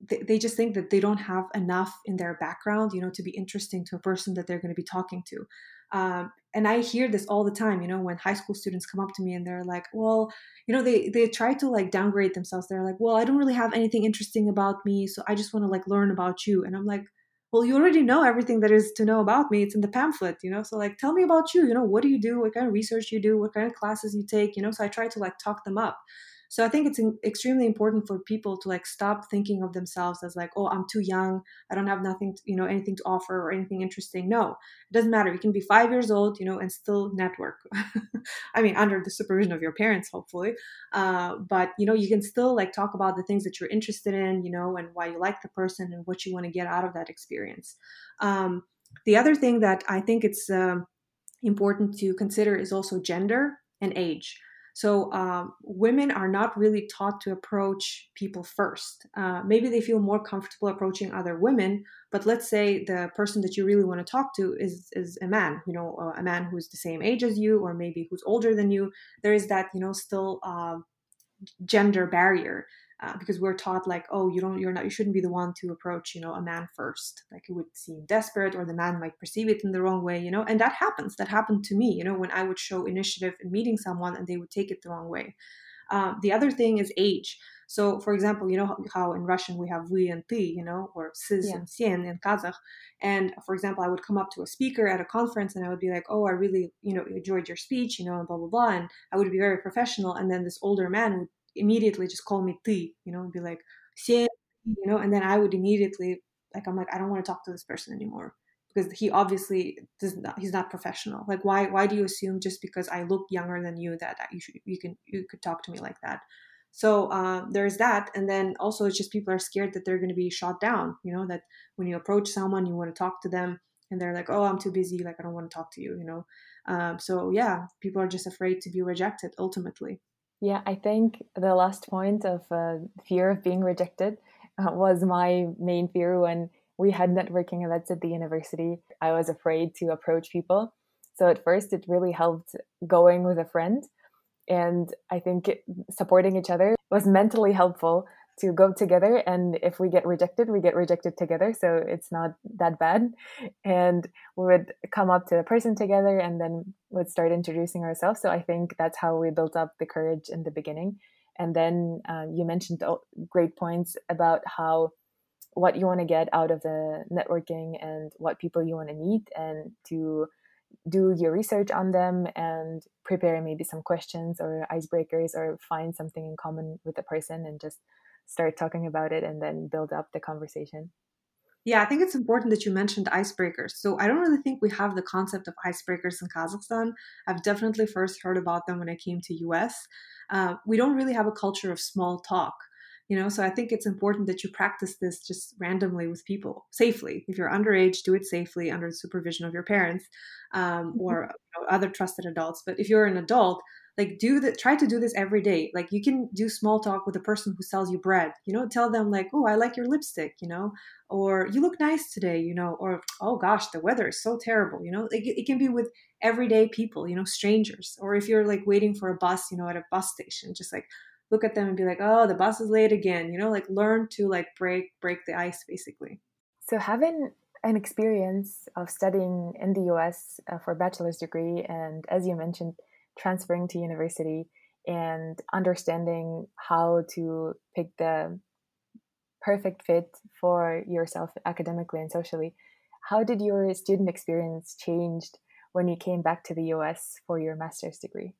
they, just think that they don't have enough in their background you know to be interesting to a person that they're going to be talking to. Um, and i hear this all the time you know when high school students come up to me and they're like well you know they they try to like downgrade themselves. They're like well i don't really have anything interesting about me so i just want to like learn about you and i'm like well you already know everything that is to know about me. It's in the pamphlet you know? So like tell me about you. You know what do you do? What kind of research you do? What kind of classes you take? You know so i try to like talk them up so i think it's extremely important for people to like stop thinking of themselves as like oh i'm too young. I don't have nothing to, you know anything to offer or anything interesting. No it doesn't matter. You can be five years old you know and still network i mean under the supervision of your parents hopefully. Uh, but you know you can still like talk about the things that you're interested in you know and why you like the person and what you want to get out of that experience. Um, the other thing that i think it's um, important to consider is also gender and age so um, women are not really taught to approach people first. Uh, maybe they feel more comfortable approaching other women, but let's say the person that you really want to talk to is is a man. You know, uh, a man who's the same age as you, or maybe who's older than you. There is that you know still uh, gender barrier uh, because we're taught like oh you don't you're not you shouldn't be the one to approach you know a man first. Like it would seem desperate or the man might perceive it in the wrong way you know and that happens that happened to me you know when i would show initiative in meeting someone and they would take it the wrong way. Uh, the other thing is age. So for example you know how, how in russian we have we and ti you know or sis yeah. and sien in kazakh. And for example i would come up to a speaker at a conference and i would be like oh i really you know enjoyed your speech you know and blah blah blah and i would be very professional and then this older man would immediately just call me T, you know, be like, you know, and then I would immediately like I'm like I don't want to talk to this person anymore because he obviously does not he's not professional. Like why why do you assume just because I look younger than you that, that you should you can you could talk to me like that? So uh, there's that, and then also it's just people are scared that they're going to be shot down. You know that when you approach someone, you want to talk to them, and they're like, "Oh, I'm too busy. Like I don't want to talk to you." You know. Um, so yeah, people are just afraid to be rejected ultimately. Yeah, I think the last point of uh, fear of being rejected uh, was my main fear when we had networking events at the university. I was afraid to approach people. So at first, it really helped going with a friend. And I think supporting each other was mentally helpful to go together and if we get rejected we get rejected together so it's not that bad. And we would come up to the person together and then would start introducing ourselves. So i think that's how we built up the courage in the beginning. And then uh, you mentioned great points about how what you want to get out of the networking and what people you want to meet and to do your research on them and prepare maybe some questions or icebreakers or find something in common with the person and just start talking about it and then build up the conversation. Yeah, I think it's important that you mentioned icebreakers. So I don't really think we have the concept of icebreakers in Kazakhstan. I've definitely first heard about them when I came to US. Uh, we don't really have a culture of small talk you know so i think it's important that you practice this just randomly with people safely if you're underage do it safely under the supervision of your parents um, mm-hmm. or you know, other trusted adults but if you're an adult like do the try to do this every day. Like you can do small talk with a person who sells you bread you know tell them like oh i like your lipstick you know or you look nice today you know or oh gosh the weather is so terrible you know like it can be with everyday people you know strangers. Or if you're like waiting for a bus you know at a bus station just like look at them and be like oh the bus is late again you know like learn to like break break the ice basically. So having an experience of studying in the us uh, for a bachelor's degree and as you mentioned transferring to university and understanding how to pick the perfect fit for yourself academically and socially. How did your student experience changed when you came back to the US for your master's degree?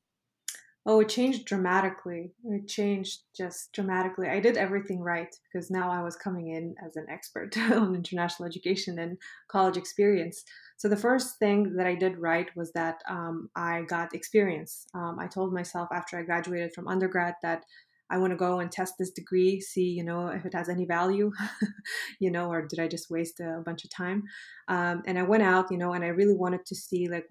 Oh, it changed dramatically. It changed just dramatically. I did everything right because now I was coming in as an expert on international education and college experience. So the first thing that I did right was that um, I got experience. Um, I told myself after I graduated from undergrad that I want to go and test this degree, see, you know, if it has any value, you know, or did I just waste a bunch of time? Um, and I went out, you know, and I really wanted to see like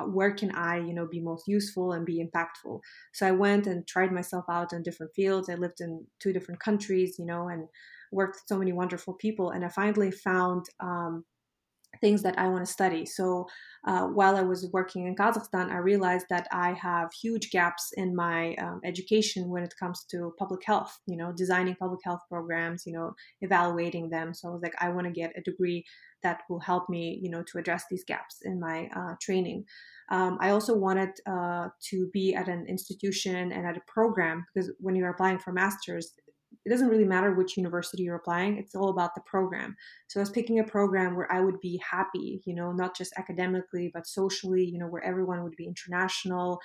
where can I, you know, be most useful and be impactful. So I went and tried myself out in different fields. I lived in two different countries, you know, and worked with so many wonderful people. And I finally found um, things that I want to study. So uh, while I was working in Kazakhstan, I realized that I have huge gaps in my um, education when it comes to public health, you know, designing public health programs, you know, evaluating them. So I was like, I want to get a degree that will help me, you know, to address these gaps in my uh, training. Um, I also wanted uh, to be at an institution and at a program because when you're applying for masters, it doesn't really matter which university you're applying it's all about the program. So i was picking a program where i would be happy you know not just academically but socially you know where everyone would be international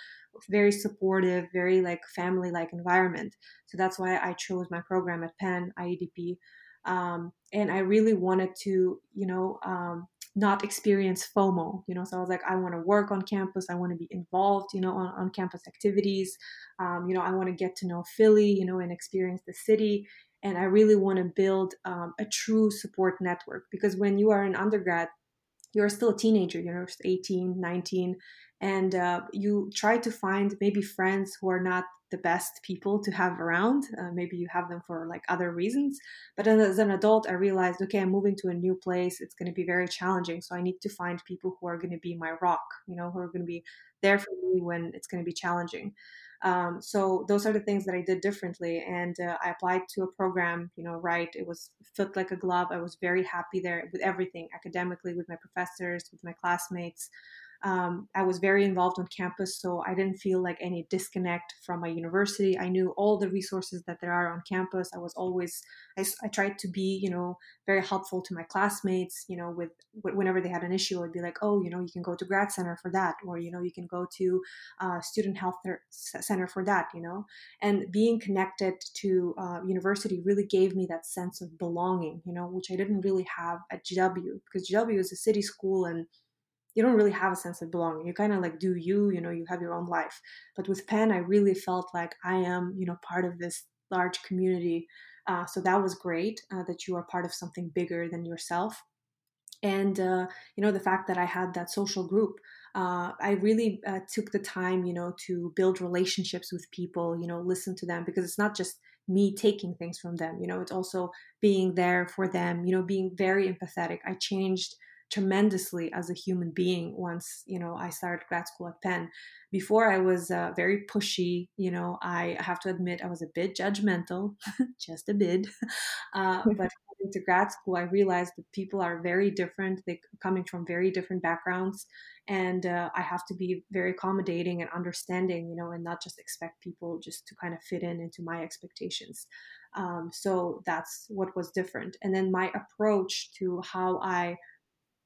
very supportive very like family like environment. So that's why i chose my program at penn iedp um, and i really wanted to you know um, not experience FOMO, you know. So I was like, I want to work on campus. I want to be involved, you know, on, on campus activities. Um, you know, I want to get to know Philly, you know, and experience the city. And I really want to build um, a true support network because when you are an undergrad, you're still a teenager, you know, 18, 19, and uh, you try to find maybe friends who are not the best people to have around. Uh, maybe you have them for like other reasons. But as an adult, I realized, okay, I'm moving to a new place. It's going to be very challenging. So I need to find people who are going to be my rock, you know, who are going to be there for me when it's going to be challenging. Um, so those are the things that I did differently. And uh, I applied to a program, you know, right. It was fit like a glove. I was very happy there with everything academically, with my professors, with my classmates. Um, I was very involved on campus, so I didn't feel like any disconnect from my university. I knew all the resources that there are on campus. I was always, I, I tried to be, you know, very helpful to my classmates. You know, with whenever they had an issue, I'd be like, oh, you know, you can go to grad center for that, or you know, you can go to uh, student health center for that. You know, and being connected to uh, university really gave me that sense of belonging. You know, which I didn't really have at GW because GW is a city school and you don't really have a sense of belonging. You kind of like do you, you know, you have your own life. But with Penn, I really felt like I am, you know, part of this large community. Uh, so that was great uh, that you are part of something bigger than yourself. And, uh, you know, the fact that I had that social group, uh, I really uh, took the time, you know, to build relationships with people, you know, listen to them because it's not just me taking things from them, you know, it's also being there for them, you know, being very empathetic. I changed tremendously as a human being once you know i started grad school at penn. Before i was uh, very pushy you know i have to admit i was a bit judgmental just a bit. Uh, but into grad school i realized that people are very different. They coming from very different backgrounds. And uh, i have to be very accommodating and understanding you know and not just expect people just to kind of fit in into my expectations. Um, so that's what was different. And then my approach to how i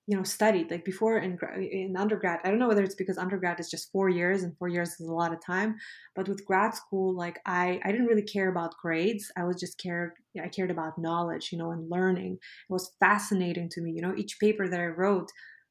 you know studied like before in in undergrad i don't know whether it's because undergrad is just four years and four years is a lot of time but with grad school like i i didn't really care about grades i was just cared i cared about knowledge you know and learning. It was fascinating to me you know each paper that i wrote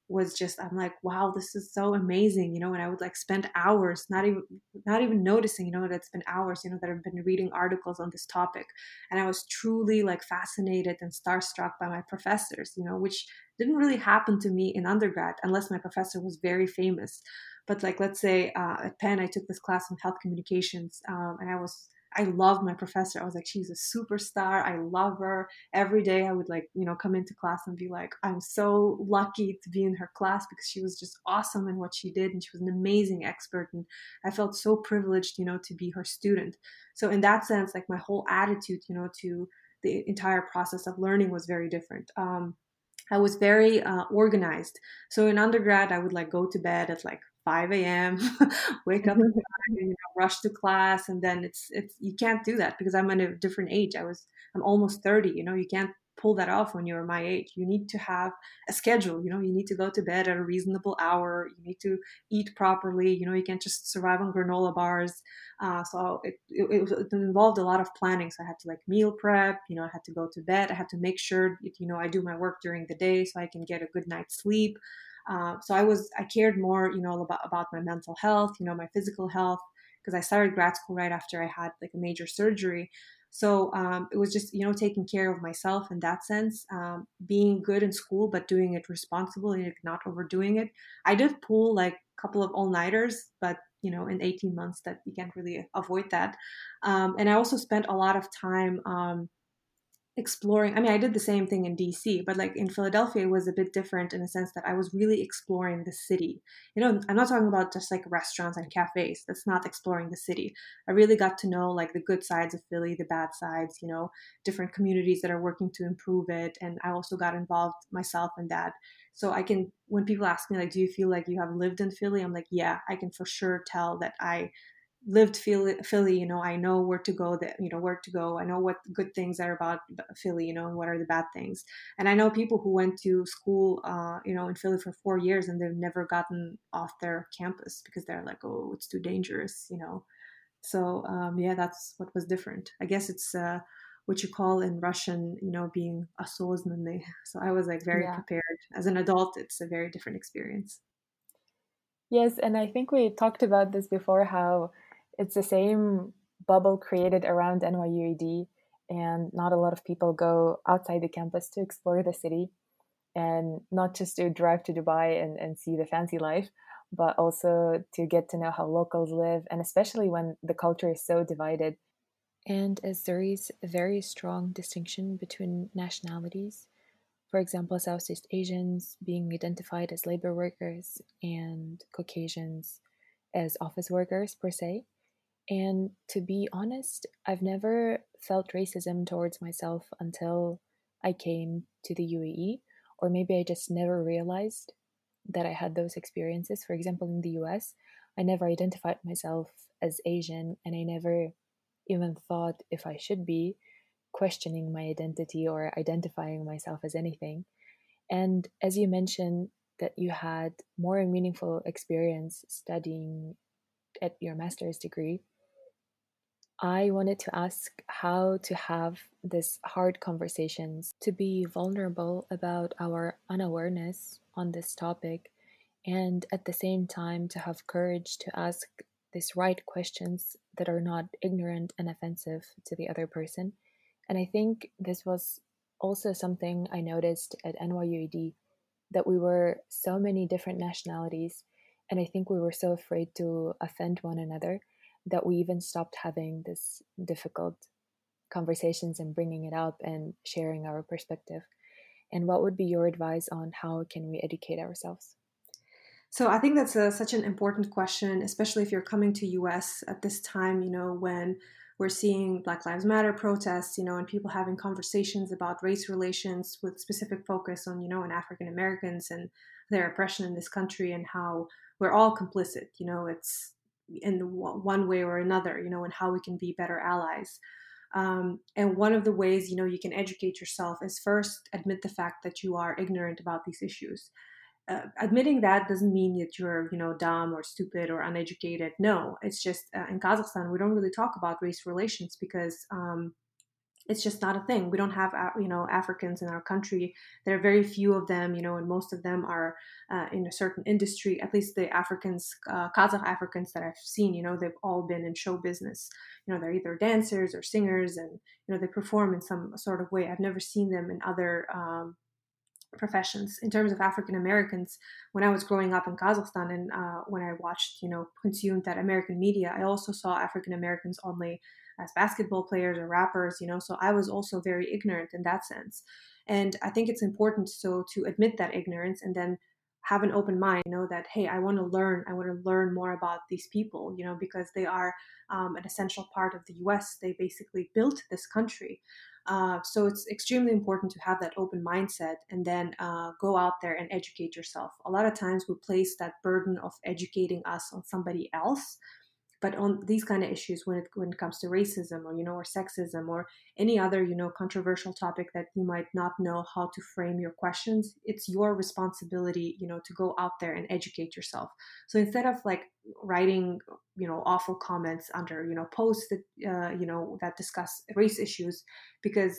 was just i'm like wow this is so amazing you know and i would like spend hours not even not even noticing you know that it's been hours you know that i've been reading articles on this topic. And i was truly like fascinated and starstruck by my professors you know which didn't really happen to me in undergrad unless my professor was very famous but like let's say uh, at penn i took this class on health communications um, and i was I loved my professor. I was like, she's a superstar. I love her. Every day I would like, you know, come into class and be like, I'm so lucky to be in her class because she was just awesome in what she did and she was an amazing expert. And I felt so privileged, you know, to be her student. So in that sense, like my whole attitude, you know, to the entire process of learning was very different. Um, I was very uh, organized. So in undergrad, I would like go to bed at like 5 a.m. wake up and you know, rush to class and then it's it's you can't do that because i'm at a different age i was i'm almost 30 you know you can't pull that off when you're my age. You need to have a schedule you know you need to go to bed at a reasonable hour. You need to eat properly you know you can't just survive on granola bars. Uh, so it, it, it, involved a lot of planning. So i had to like meal prep you know i had to go to bed. I had to make sure you know i do my work during the day so i can get a good night's sleep. Uh, so I was I cared more, you know, about about my mental health, you know, my physical health, because I started grad school right after I had like a major surgery. So um, it was just you know taking care of myself in that sense, um, being good in school but doing it responsibly and not overdoing it. I did pull like a couple of all nighters, but you know in 18 months that you can't really avoid that. Um, and I also spent a lot of time um, exploring i mean i did the same thing in dc but like in philadelphia it was a bit different in a sense that i was really exploring the city. You know i'm not talking about just like restaurants and cafes. That's not exploring the city. I really got to know like the good sides of philly the bad sides you know different communities that are working to improve it and i also got involved myself in that. So i can when people ask me like do you feel like you have lived in philly? I'm like yeah i can for sure tell that i lived Philly, Philly, you know, I know where to go. That you know where to go. I know what good things are about Philly, you know, and what are the bad things. And I know people who went to school, uh, you know, in Philly for four years and they've never gotten off their campus because they're like, oh, it's too dangerous, you know. So um, yeah, that's what was different. I guess it's uh, what you call in Russian, you know, being a осознанный. So I was like very yeah. prepared. As an adult, it's a very different experience. Yes, and I think we talked about this before how it's the same bubble created around NYUAD, and not a lot of people go outside the campus to explore the city and not just to drive to Dubai and, and see the fancy life, but also to get to know how locals live, and especially when the culture is so divided. And as there is a very strong distinction between nationalities, for example, Southeast Asians being identified as labor workers and Caucasians as office workers per se, and to be honest, I've never felt racism towards myself until I came to the UAE, or maybe I just never realized that I had those experiences. For example, in the US, I never identified myself as Asian, and I never even thought if I should be questioning my identity or identifying myself as anything. And as you mentioned, that you had more meaningful experience studying at your master's degree, I wanted to ask how to have this hard conversations, to be vulnerable about our unawareness on this topic, and at the same time to have courage to ask these right questions that are not ignorant and offensive to the other person. And I think this was also something I noticed at NYUAD that we were so many different nationalities, and I think we were so afraid to offend one another that we even stopped having this difficult conversations and bringing it up and sharing our perspective. And what would be your advice on how can we educate ourselves? So i think that's a, such an important question especially if you're coming to us at this time you know when we're seeing black lives matter protests you know and people having conversations about race relations with specific focus on you know and african americans and their oppression in this country and how we're all complicit you know it's in one way or another, you know, and how we can be better allies. Um, and one of the ways, you know, you can educate yourself is first admit the fact that you are ignorant about these issues. Uh, admitting that doesn't mean that you're, you know, dumb or stupid or uneducated. No, it's just uh, in Kazakhstan we don't really talk about race relations because um, it's just not a thing. We don't have, you know, Africans in our country. There are very few of them, you know, and most of them are uh, in a certain industry. At least the Africans, uh, Kazakh Africans that I've seen, you know, they've all been in show business. You know, they're either dancers or singers, and you know, they perform in some sort of way. I've never seen them in other um, professions. In terms of African Americans, when I was growing up in Kazakhstan and uh, when I watched, you know, consumed that American media, I also saw African Americans only as basketball players or rappers, you know, so I was also very ignorant in that sense. And I think it's important so to admit that ignorance and then have an open mind, know, that, hey, I want to learn, I want to learn more about these people, you know, because they are um, an essential part of the US. They basically built this country. Uh, so it's extremely important to have that open mindset and then uh, go out there and educate yourself. A lot of times we place that burden of educating us on somebody else but on these kind of issues when it when it comes to racism or you know or sexism or any other you know controversial topic that you might not know how to frame your questions it's your responsibility you know to go out there and educate yourself. So instead of like writing you know awful comments under you know posts that uh, you know that discuss race issues because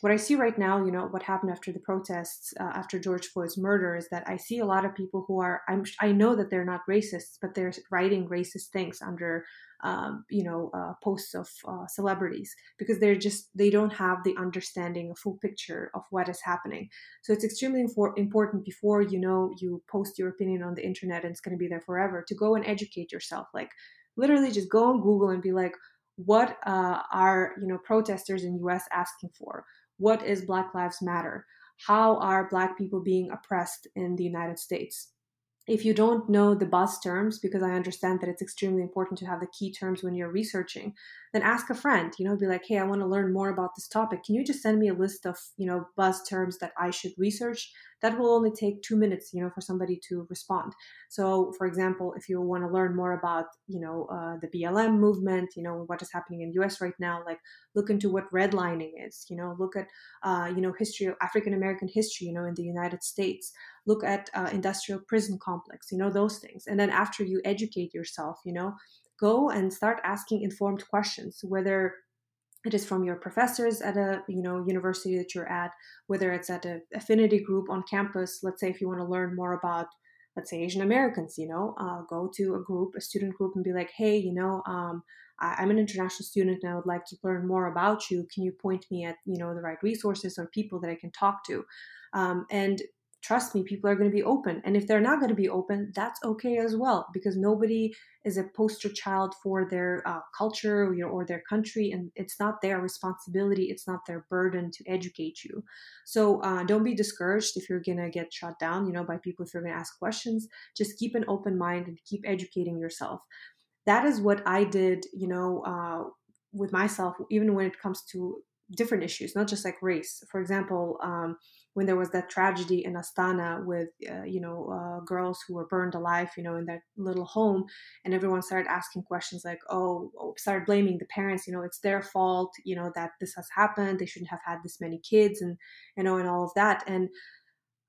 what I see right now, you know, what happened after the protests uh, after George Floyd's murder is that I see a lot of people who are, I'm, I know that they're not racists, but they're writing racist things under, um, you know, uh, posts of uh, celebrities because they're just, they don't have the understanding, a full picture of what is happening. So it's extremely infor- important before, you know, you post your opinion on the internet and it's going to be there forever to go and educate yourself. Like literally just go on Google and be like, what uh, are you know protesters in us asking for what is Black Lives Matter? How are Black people being oppressed in the United States? if you don't know the buzz terms, because I understand that it's extremely important to have the key terms when you're researching, then ask a friend, you know, be like, hey, I want to learn more about this topic. Can you just send me a list of, you know, buzz terms that I should research? That will only take two minutes, you know, for somebody to respond. So, for example, if you want to learn more about, you know, uh, the BLM movement, you know, what is happening in US right now, like look into what redlining is, you know, look at, uh, you know, history of African American history, you know, in the United States look at uh, industrial prison complex you know those things and then after you educate yourself you know go and start asking informed questions whether it is from your professors at a you know university that you're at whether it's at an affinity group on campus. Let's say if you want to learn more about let's say asian americans you know uh, go to a group a student group and be like hey you know um, I, am an international student and i would like to learn more about you. Can you point me at you know the right resources or people that i can talk to? Um, and trust me, people are going to be open. And if they're not going to be open, that's okay as well, because nobody is a poster child for their uh, culture you know, or their country, and it's not their responsibility, it's not their burden to educate you. So uh, don't be discouraged if you're going to get shut down, you know, by people if you're going to ask questions. Just keep an open mind and keep educating yourself. That is what I did, you know, uh, with myself, even when it comes to different issues, not just like race. For example, um, when there was that tragedy in Astana with uh, you know uh, girls who were burned alive, you know, in that little home, and everyone started asking questions like, oh, oh, started blaming the parents, you know, it's their fault, you know, that this has happened. They shouldn't have had this many kids, and you know, and all of that, and.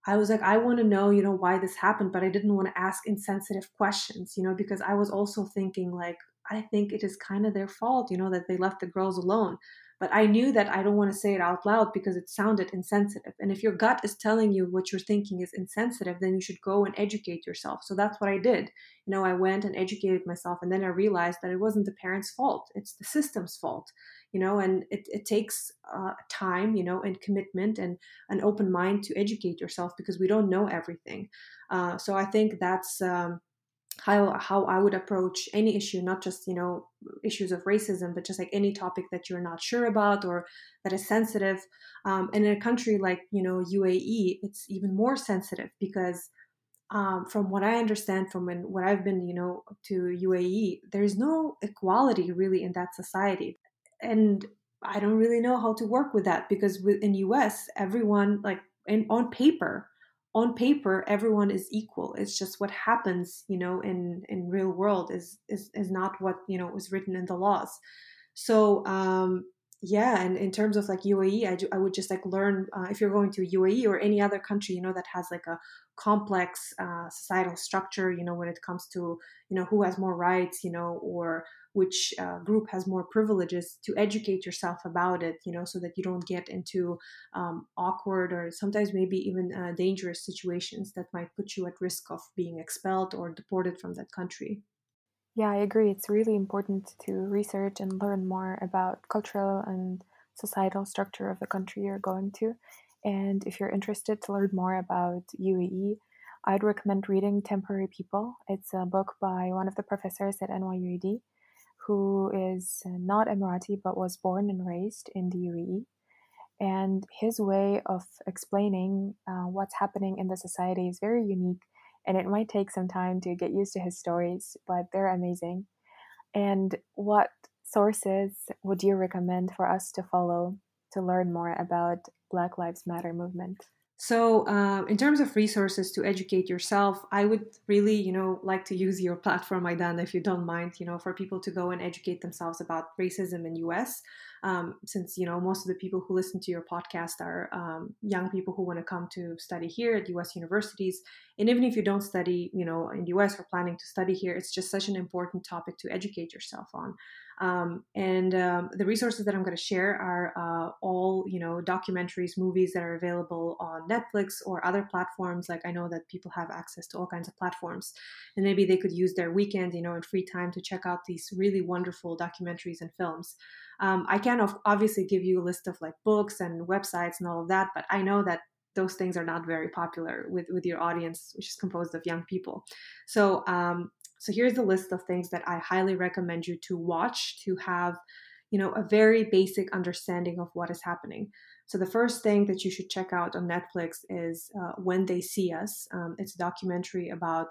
I was like, I want to know, you know, why this happened, but I didn't want to ask insensitive questions, you know, because I was also thinking, like, I think it is kind of their fault, you know, that they left the girls alone. But I knew that I don't want to say it out loud because it sounded insensitive. And if your gut is telling you what you're thinking is insensitive, then you should go and educate yourself. So that's what I did. You know, I went and educated myself, and then I realized that it wasn't the parents' fault, it's the system's fault. You know, and it, it takes uh, time, you know, and commitment and an open mind to educate yourself because we don't know everything. Uh, so I think that's. Um, how how I would approach any issue, not just you know issues of racism, but just like any topic that you're not sure about or that is sensitive. Um, and in a country like you know UAE, it's even more sensitive because um, from what I understand from when what I've been you know to UAE, there's no equality really in that society, and I don't really know how to work with that because in US, everyone like in, on paper on paper everyone is equal. It's just what happens you know in in real world is is is not what you know was written in the laws. So um yeah and in terms of like uae i, do, I would just like learn uh, if you're going to uae or any other country you know that has like a complex uh, societal structure you know when it comes to you know who has more rights you know or which uh, group has more privileges to educate yourself about it you know so that you don't get into um, awkward or sometimes maybe even uh, dangerous situations that might put you at risk of being expelled or deported from that country. Yeah i agree. It's really important to research and learn more about cultural and societal structure of the country you're going to. And if you're interested to learn more about uae I'd recommend reading Temporary People. It's a book by one of the professors at NYUAD who is not Emirati but was born and raised in the UAE. And his way of explaining uh, what's happening in the society is very unique. And it might take some time to get used to his stories, but they're amazing. And what sources would you recommend for us to follow to learn more about Black Lives Matter movement? So, um, in terms of resources to educate yourself, I would really, you know, like to use your platform, Aidan, if you don't mind, you know, for people to go and educate themselves about racism in US. Um, since you know most of the people who listen to your podcast are um, young people who want to come to study here at U.S. universities, and even if you don't study, you know, in the U.S. or planning to study here, it's just such an important topic to educate yourself on. Um, and um, the resources that I'm going to share are uh, all, you know, documentaries, movies that are available on Netflix or other platforms. Like I know that people have access to all kinds of platforms, and maybe they could use their weekend, you know, and free time to check out these really wonderful documentaries and films. Um, I can obviously give you a list of like books and websites and all of that, but I know that those things are not very popular with with your audience, which is composed of young people. So um, so here's the list of things that I highly recommend you to watch to have, you know, a very basic understanding of what is happening. So the first thing that you should check out on Netflix is uh, When They See Us. Um, it's a documentary about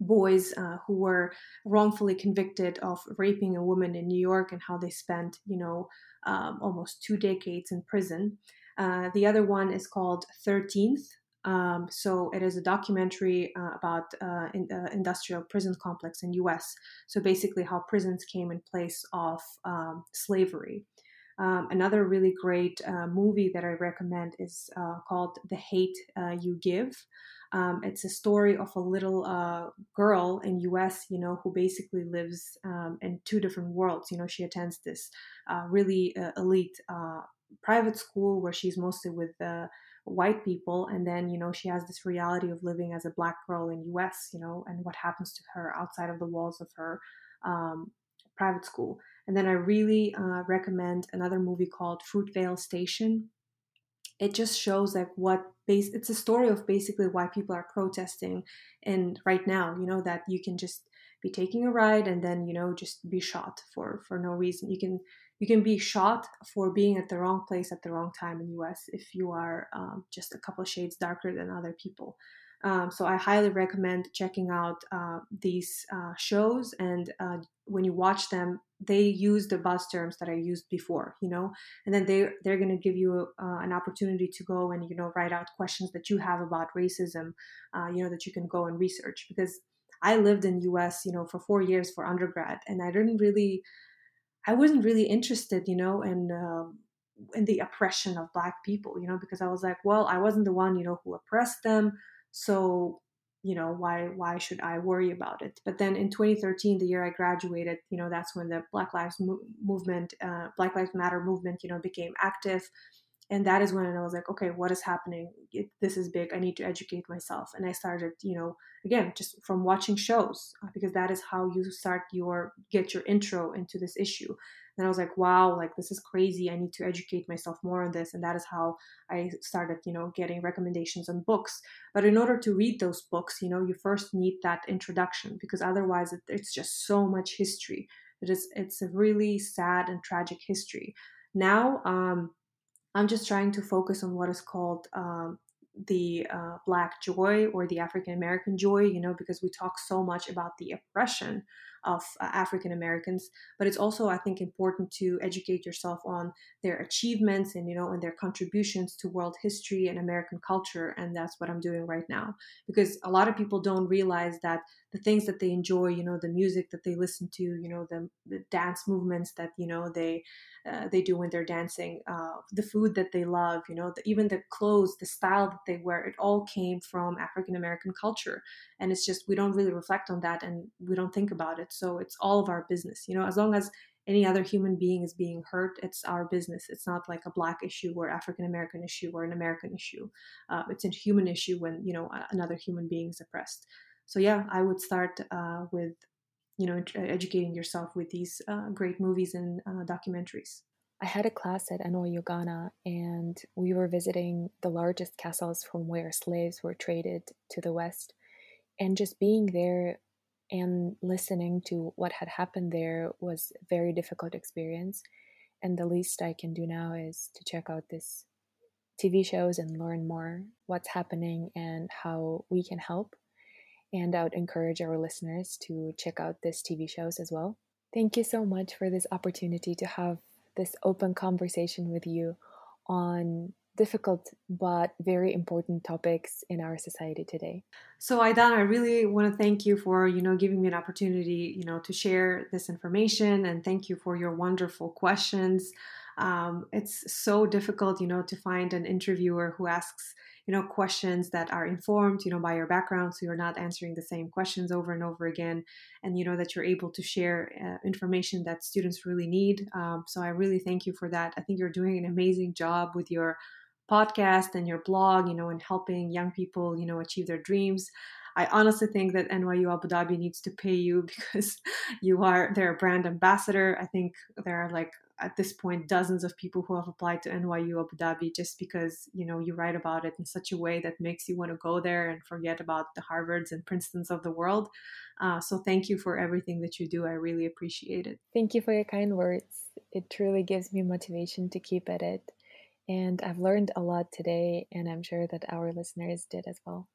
boys uh, who were wrongfully convicted of raping a woman in New York and how they spent, you know, um, almost two decades in prison. Uh, the other one is called 13th. Um, so it is a documentary uh, about uh, in, uh, industrial prison complex in U.S. So basically, how prisons came in place of um, slavery. Um, another really great uh, movie that I recommend is uh, called The Hate You Give. Um, it's a story of a little girl in U.S. You know who basically lives um, in two different worlds. You know she attends this really elite private school where she's mostly with white people and then you know she has this reality of living as a black girl in us you know and what happens to her outside of the walls of her um, private school and then I really uh, recommend another movie called Fruitvale Station. It just shows like what base. It's a story of basically why people are protesting, and right now, you know that you can just be taking a ride and then you know just be shot for for no reason. You can you can be shot for being at the wrong place at the wrong time in US if you are um, just a couple shades darker than other people. Um, so I highly recommend checking out uh, these uh, shows. And uh, when you watch them, they use the buzz terms that I used before, you know, and then they they're going to give you uh, an opportunity to go and you know write out questions that you have about racism, uh, you know, that you can go and research because I lived in U.S. you know for four years for undergrad, and I didn't really, I wasn't really interested, you know, in. Um, in the oppression of black people you know because i was like well i wasn't the one you know who oppressed them so you know why why should i worry about it but then in 2013 the year i graduated you know that's when the black lives Mo- movement uh, black lives matter movement you know became active and that is when i was like okay what is happening it, this is big i need to educate myself and i started you know again just from watching shows uh, because that is how you start your get your intro into this issue and I was like, wow, like this is crazy. I need to educate myself more on this. And that is how I started, you know, getting recommendations on books. But in order to read those books, you know, you first need that introduction because otherwise it, it's just so much history. It is, it's a really sad and tragic history. Now, um, I'm just trying to focus on what is called um, the uh, Black joy or the African American joy, you know, because we talk so much about the oppression of uh, African Americans. But it's also, I think, important to educate yourself on their achievements and you know and their contributions to world history and American culture. And that's what I'm doing right now because a lot of people don't realize that the things that they enjoy, you know, the music that they listen to, you know, the, the dance movements that you know they uh, they do when they're dancing, uh, the food that they love, you know, the, even the clothes, the style that they wear, it all came from African American culture. And it's just we don't really reflect on that and we don't think about it. So it's all of our business, you know, as long as any other human being is being hurt, it's our business. It's not like a black issue or African American issue or an American issue. Uh, it's a human issue when you know another human being is oppressed. So yeah, I would start uh, with you know educating yourself with these uh, great movies and uh, documentaries. I had a class at NYU Ghana, and we were visiting the largest castles from where slaves were traded to the West. And just being there and listening to what had happened there was a very difficult experience and the least i can do now is to check out this tv shows and learn more what's happening and how we can help and i would encourage our listeners to check out this tv shows as well. Thank you so much for this opportunity to have this open conversation with you on difficult but very important topics in our society today. So Aidana, I really want to thank you for, you know, giving me an opportunity, you know, to share this information and thank you for your wonderful questions. Um, it's so difficult, you know, to find an interviewer who asks, you know, questions that are informed, you know, by your background, so you're not answering the same questions over and over again, and you know that you're able to share uh, information that students really need. Um, so I really thank you for that. I think you're doing an amazing job with your podcast and your blog, you know, and helping young people, you know, achieve their dreams. I honestly think that NYU Abu Dhabi needs to pay you because you are their brand ambassador. I think there are like at this point dozens of people who have applied to NYU Abu Dhabi just because you know you write about it in such a way that makes you want to go there and forget about the Harvards and Princetons of the world. Uh, so thank you for everything that you do. I really appreciate it. Thank you for your kind words. It truly gives me motivation to keep at it. And I've learned a lot today, and I'm sure that our listeners did as well.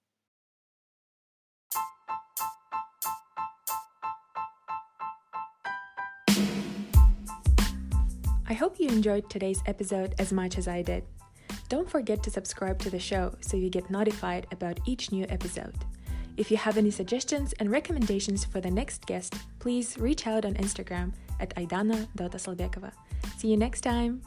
I hope you enjoyed today's episode as much as I did. Don't forget to subscribe to the show so you get notified about each new episode. If you have any suggestions and recommendations for the next guest, please reach out on Instagram at aidana.asalbekova. See you next time!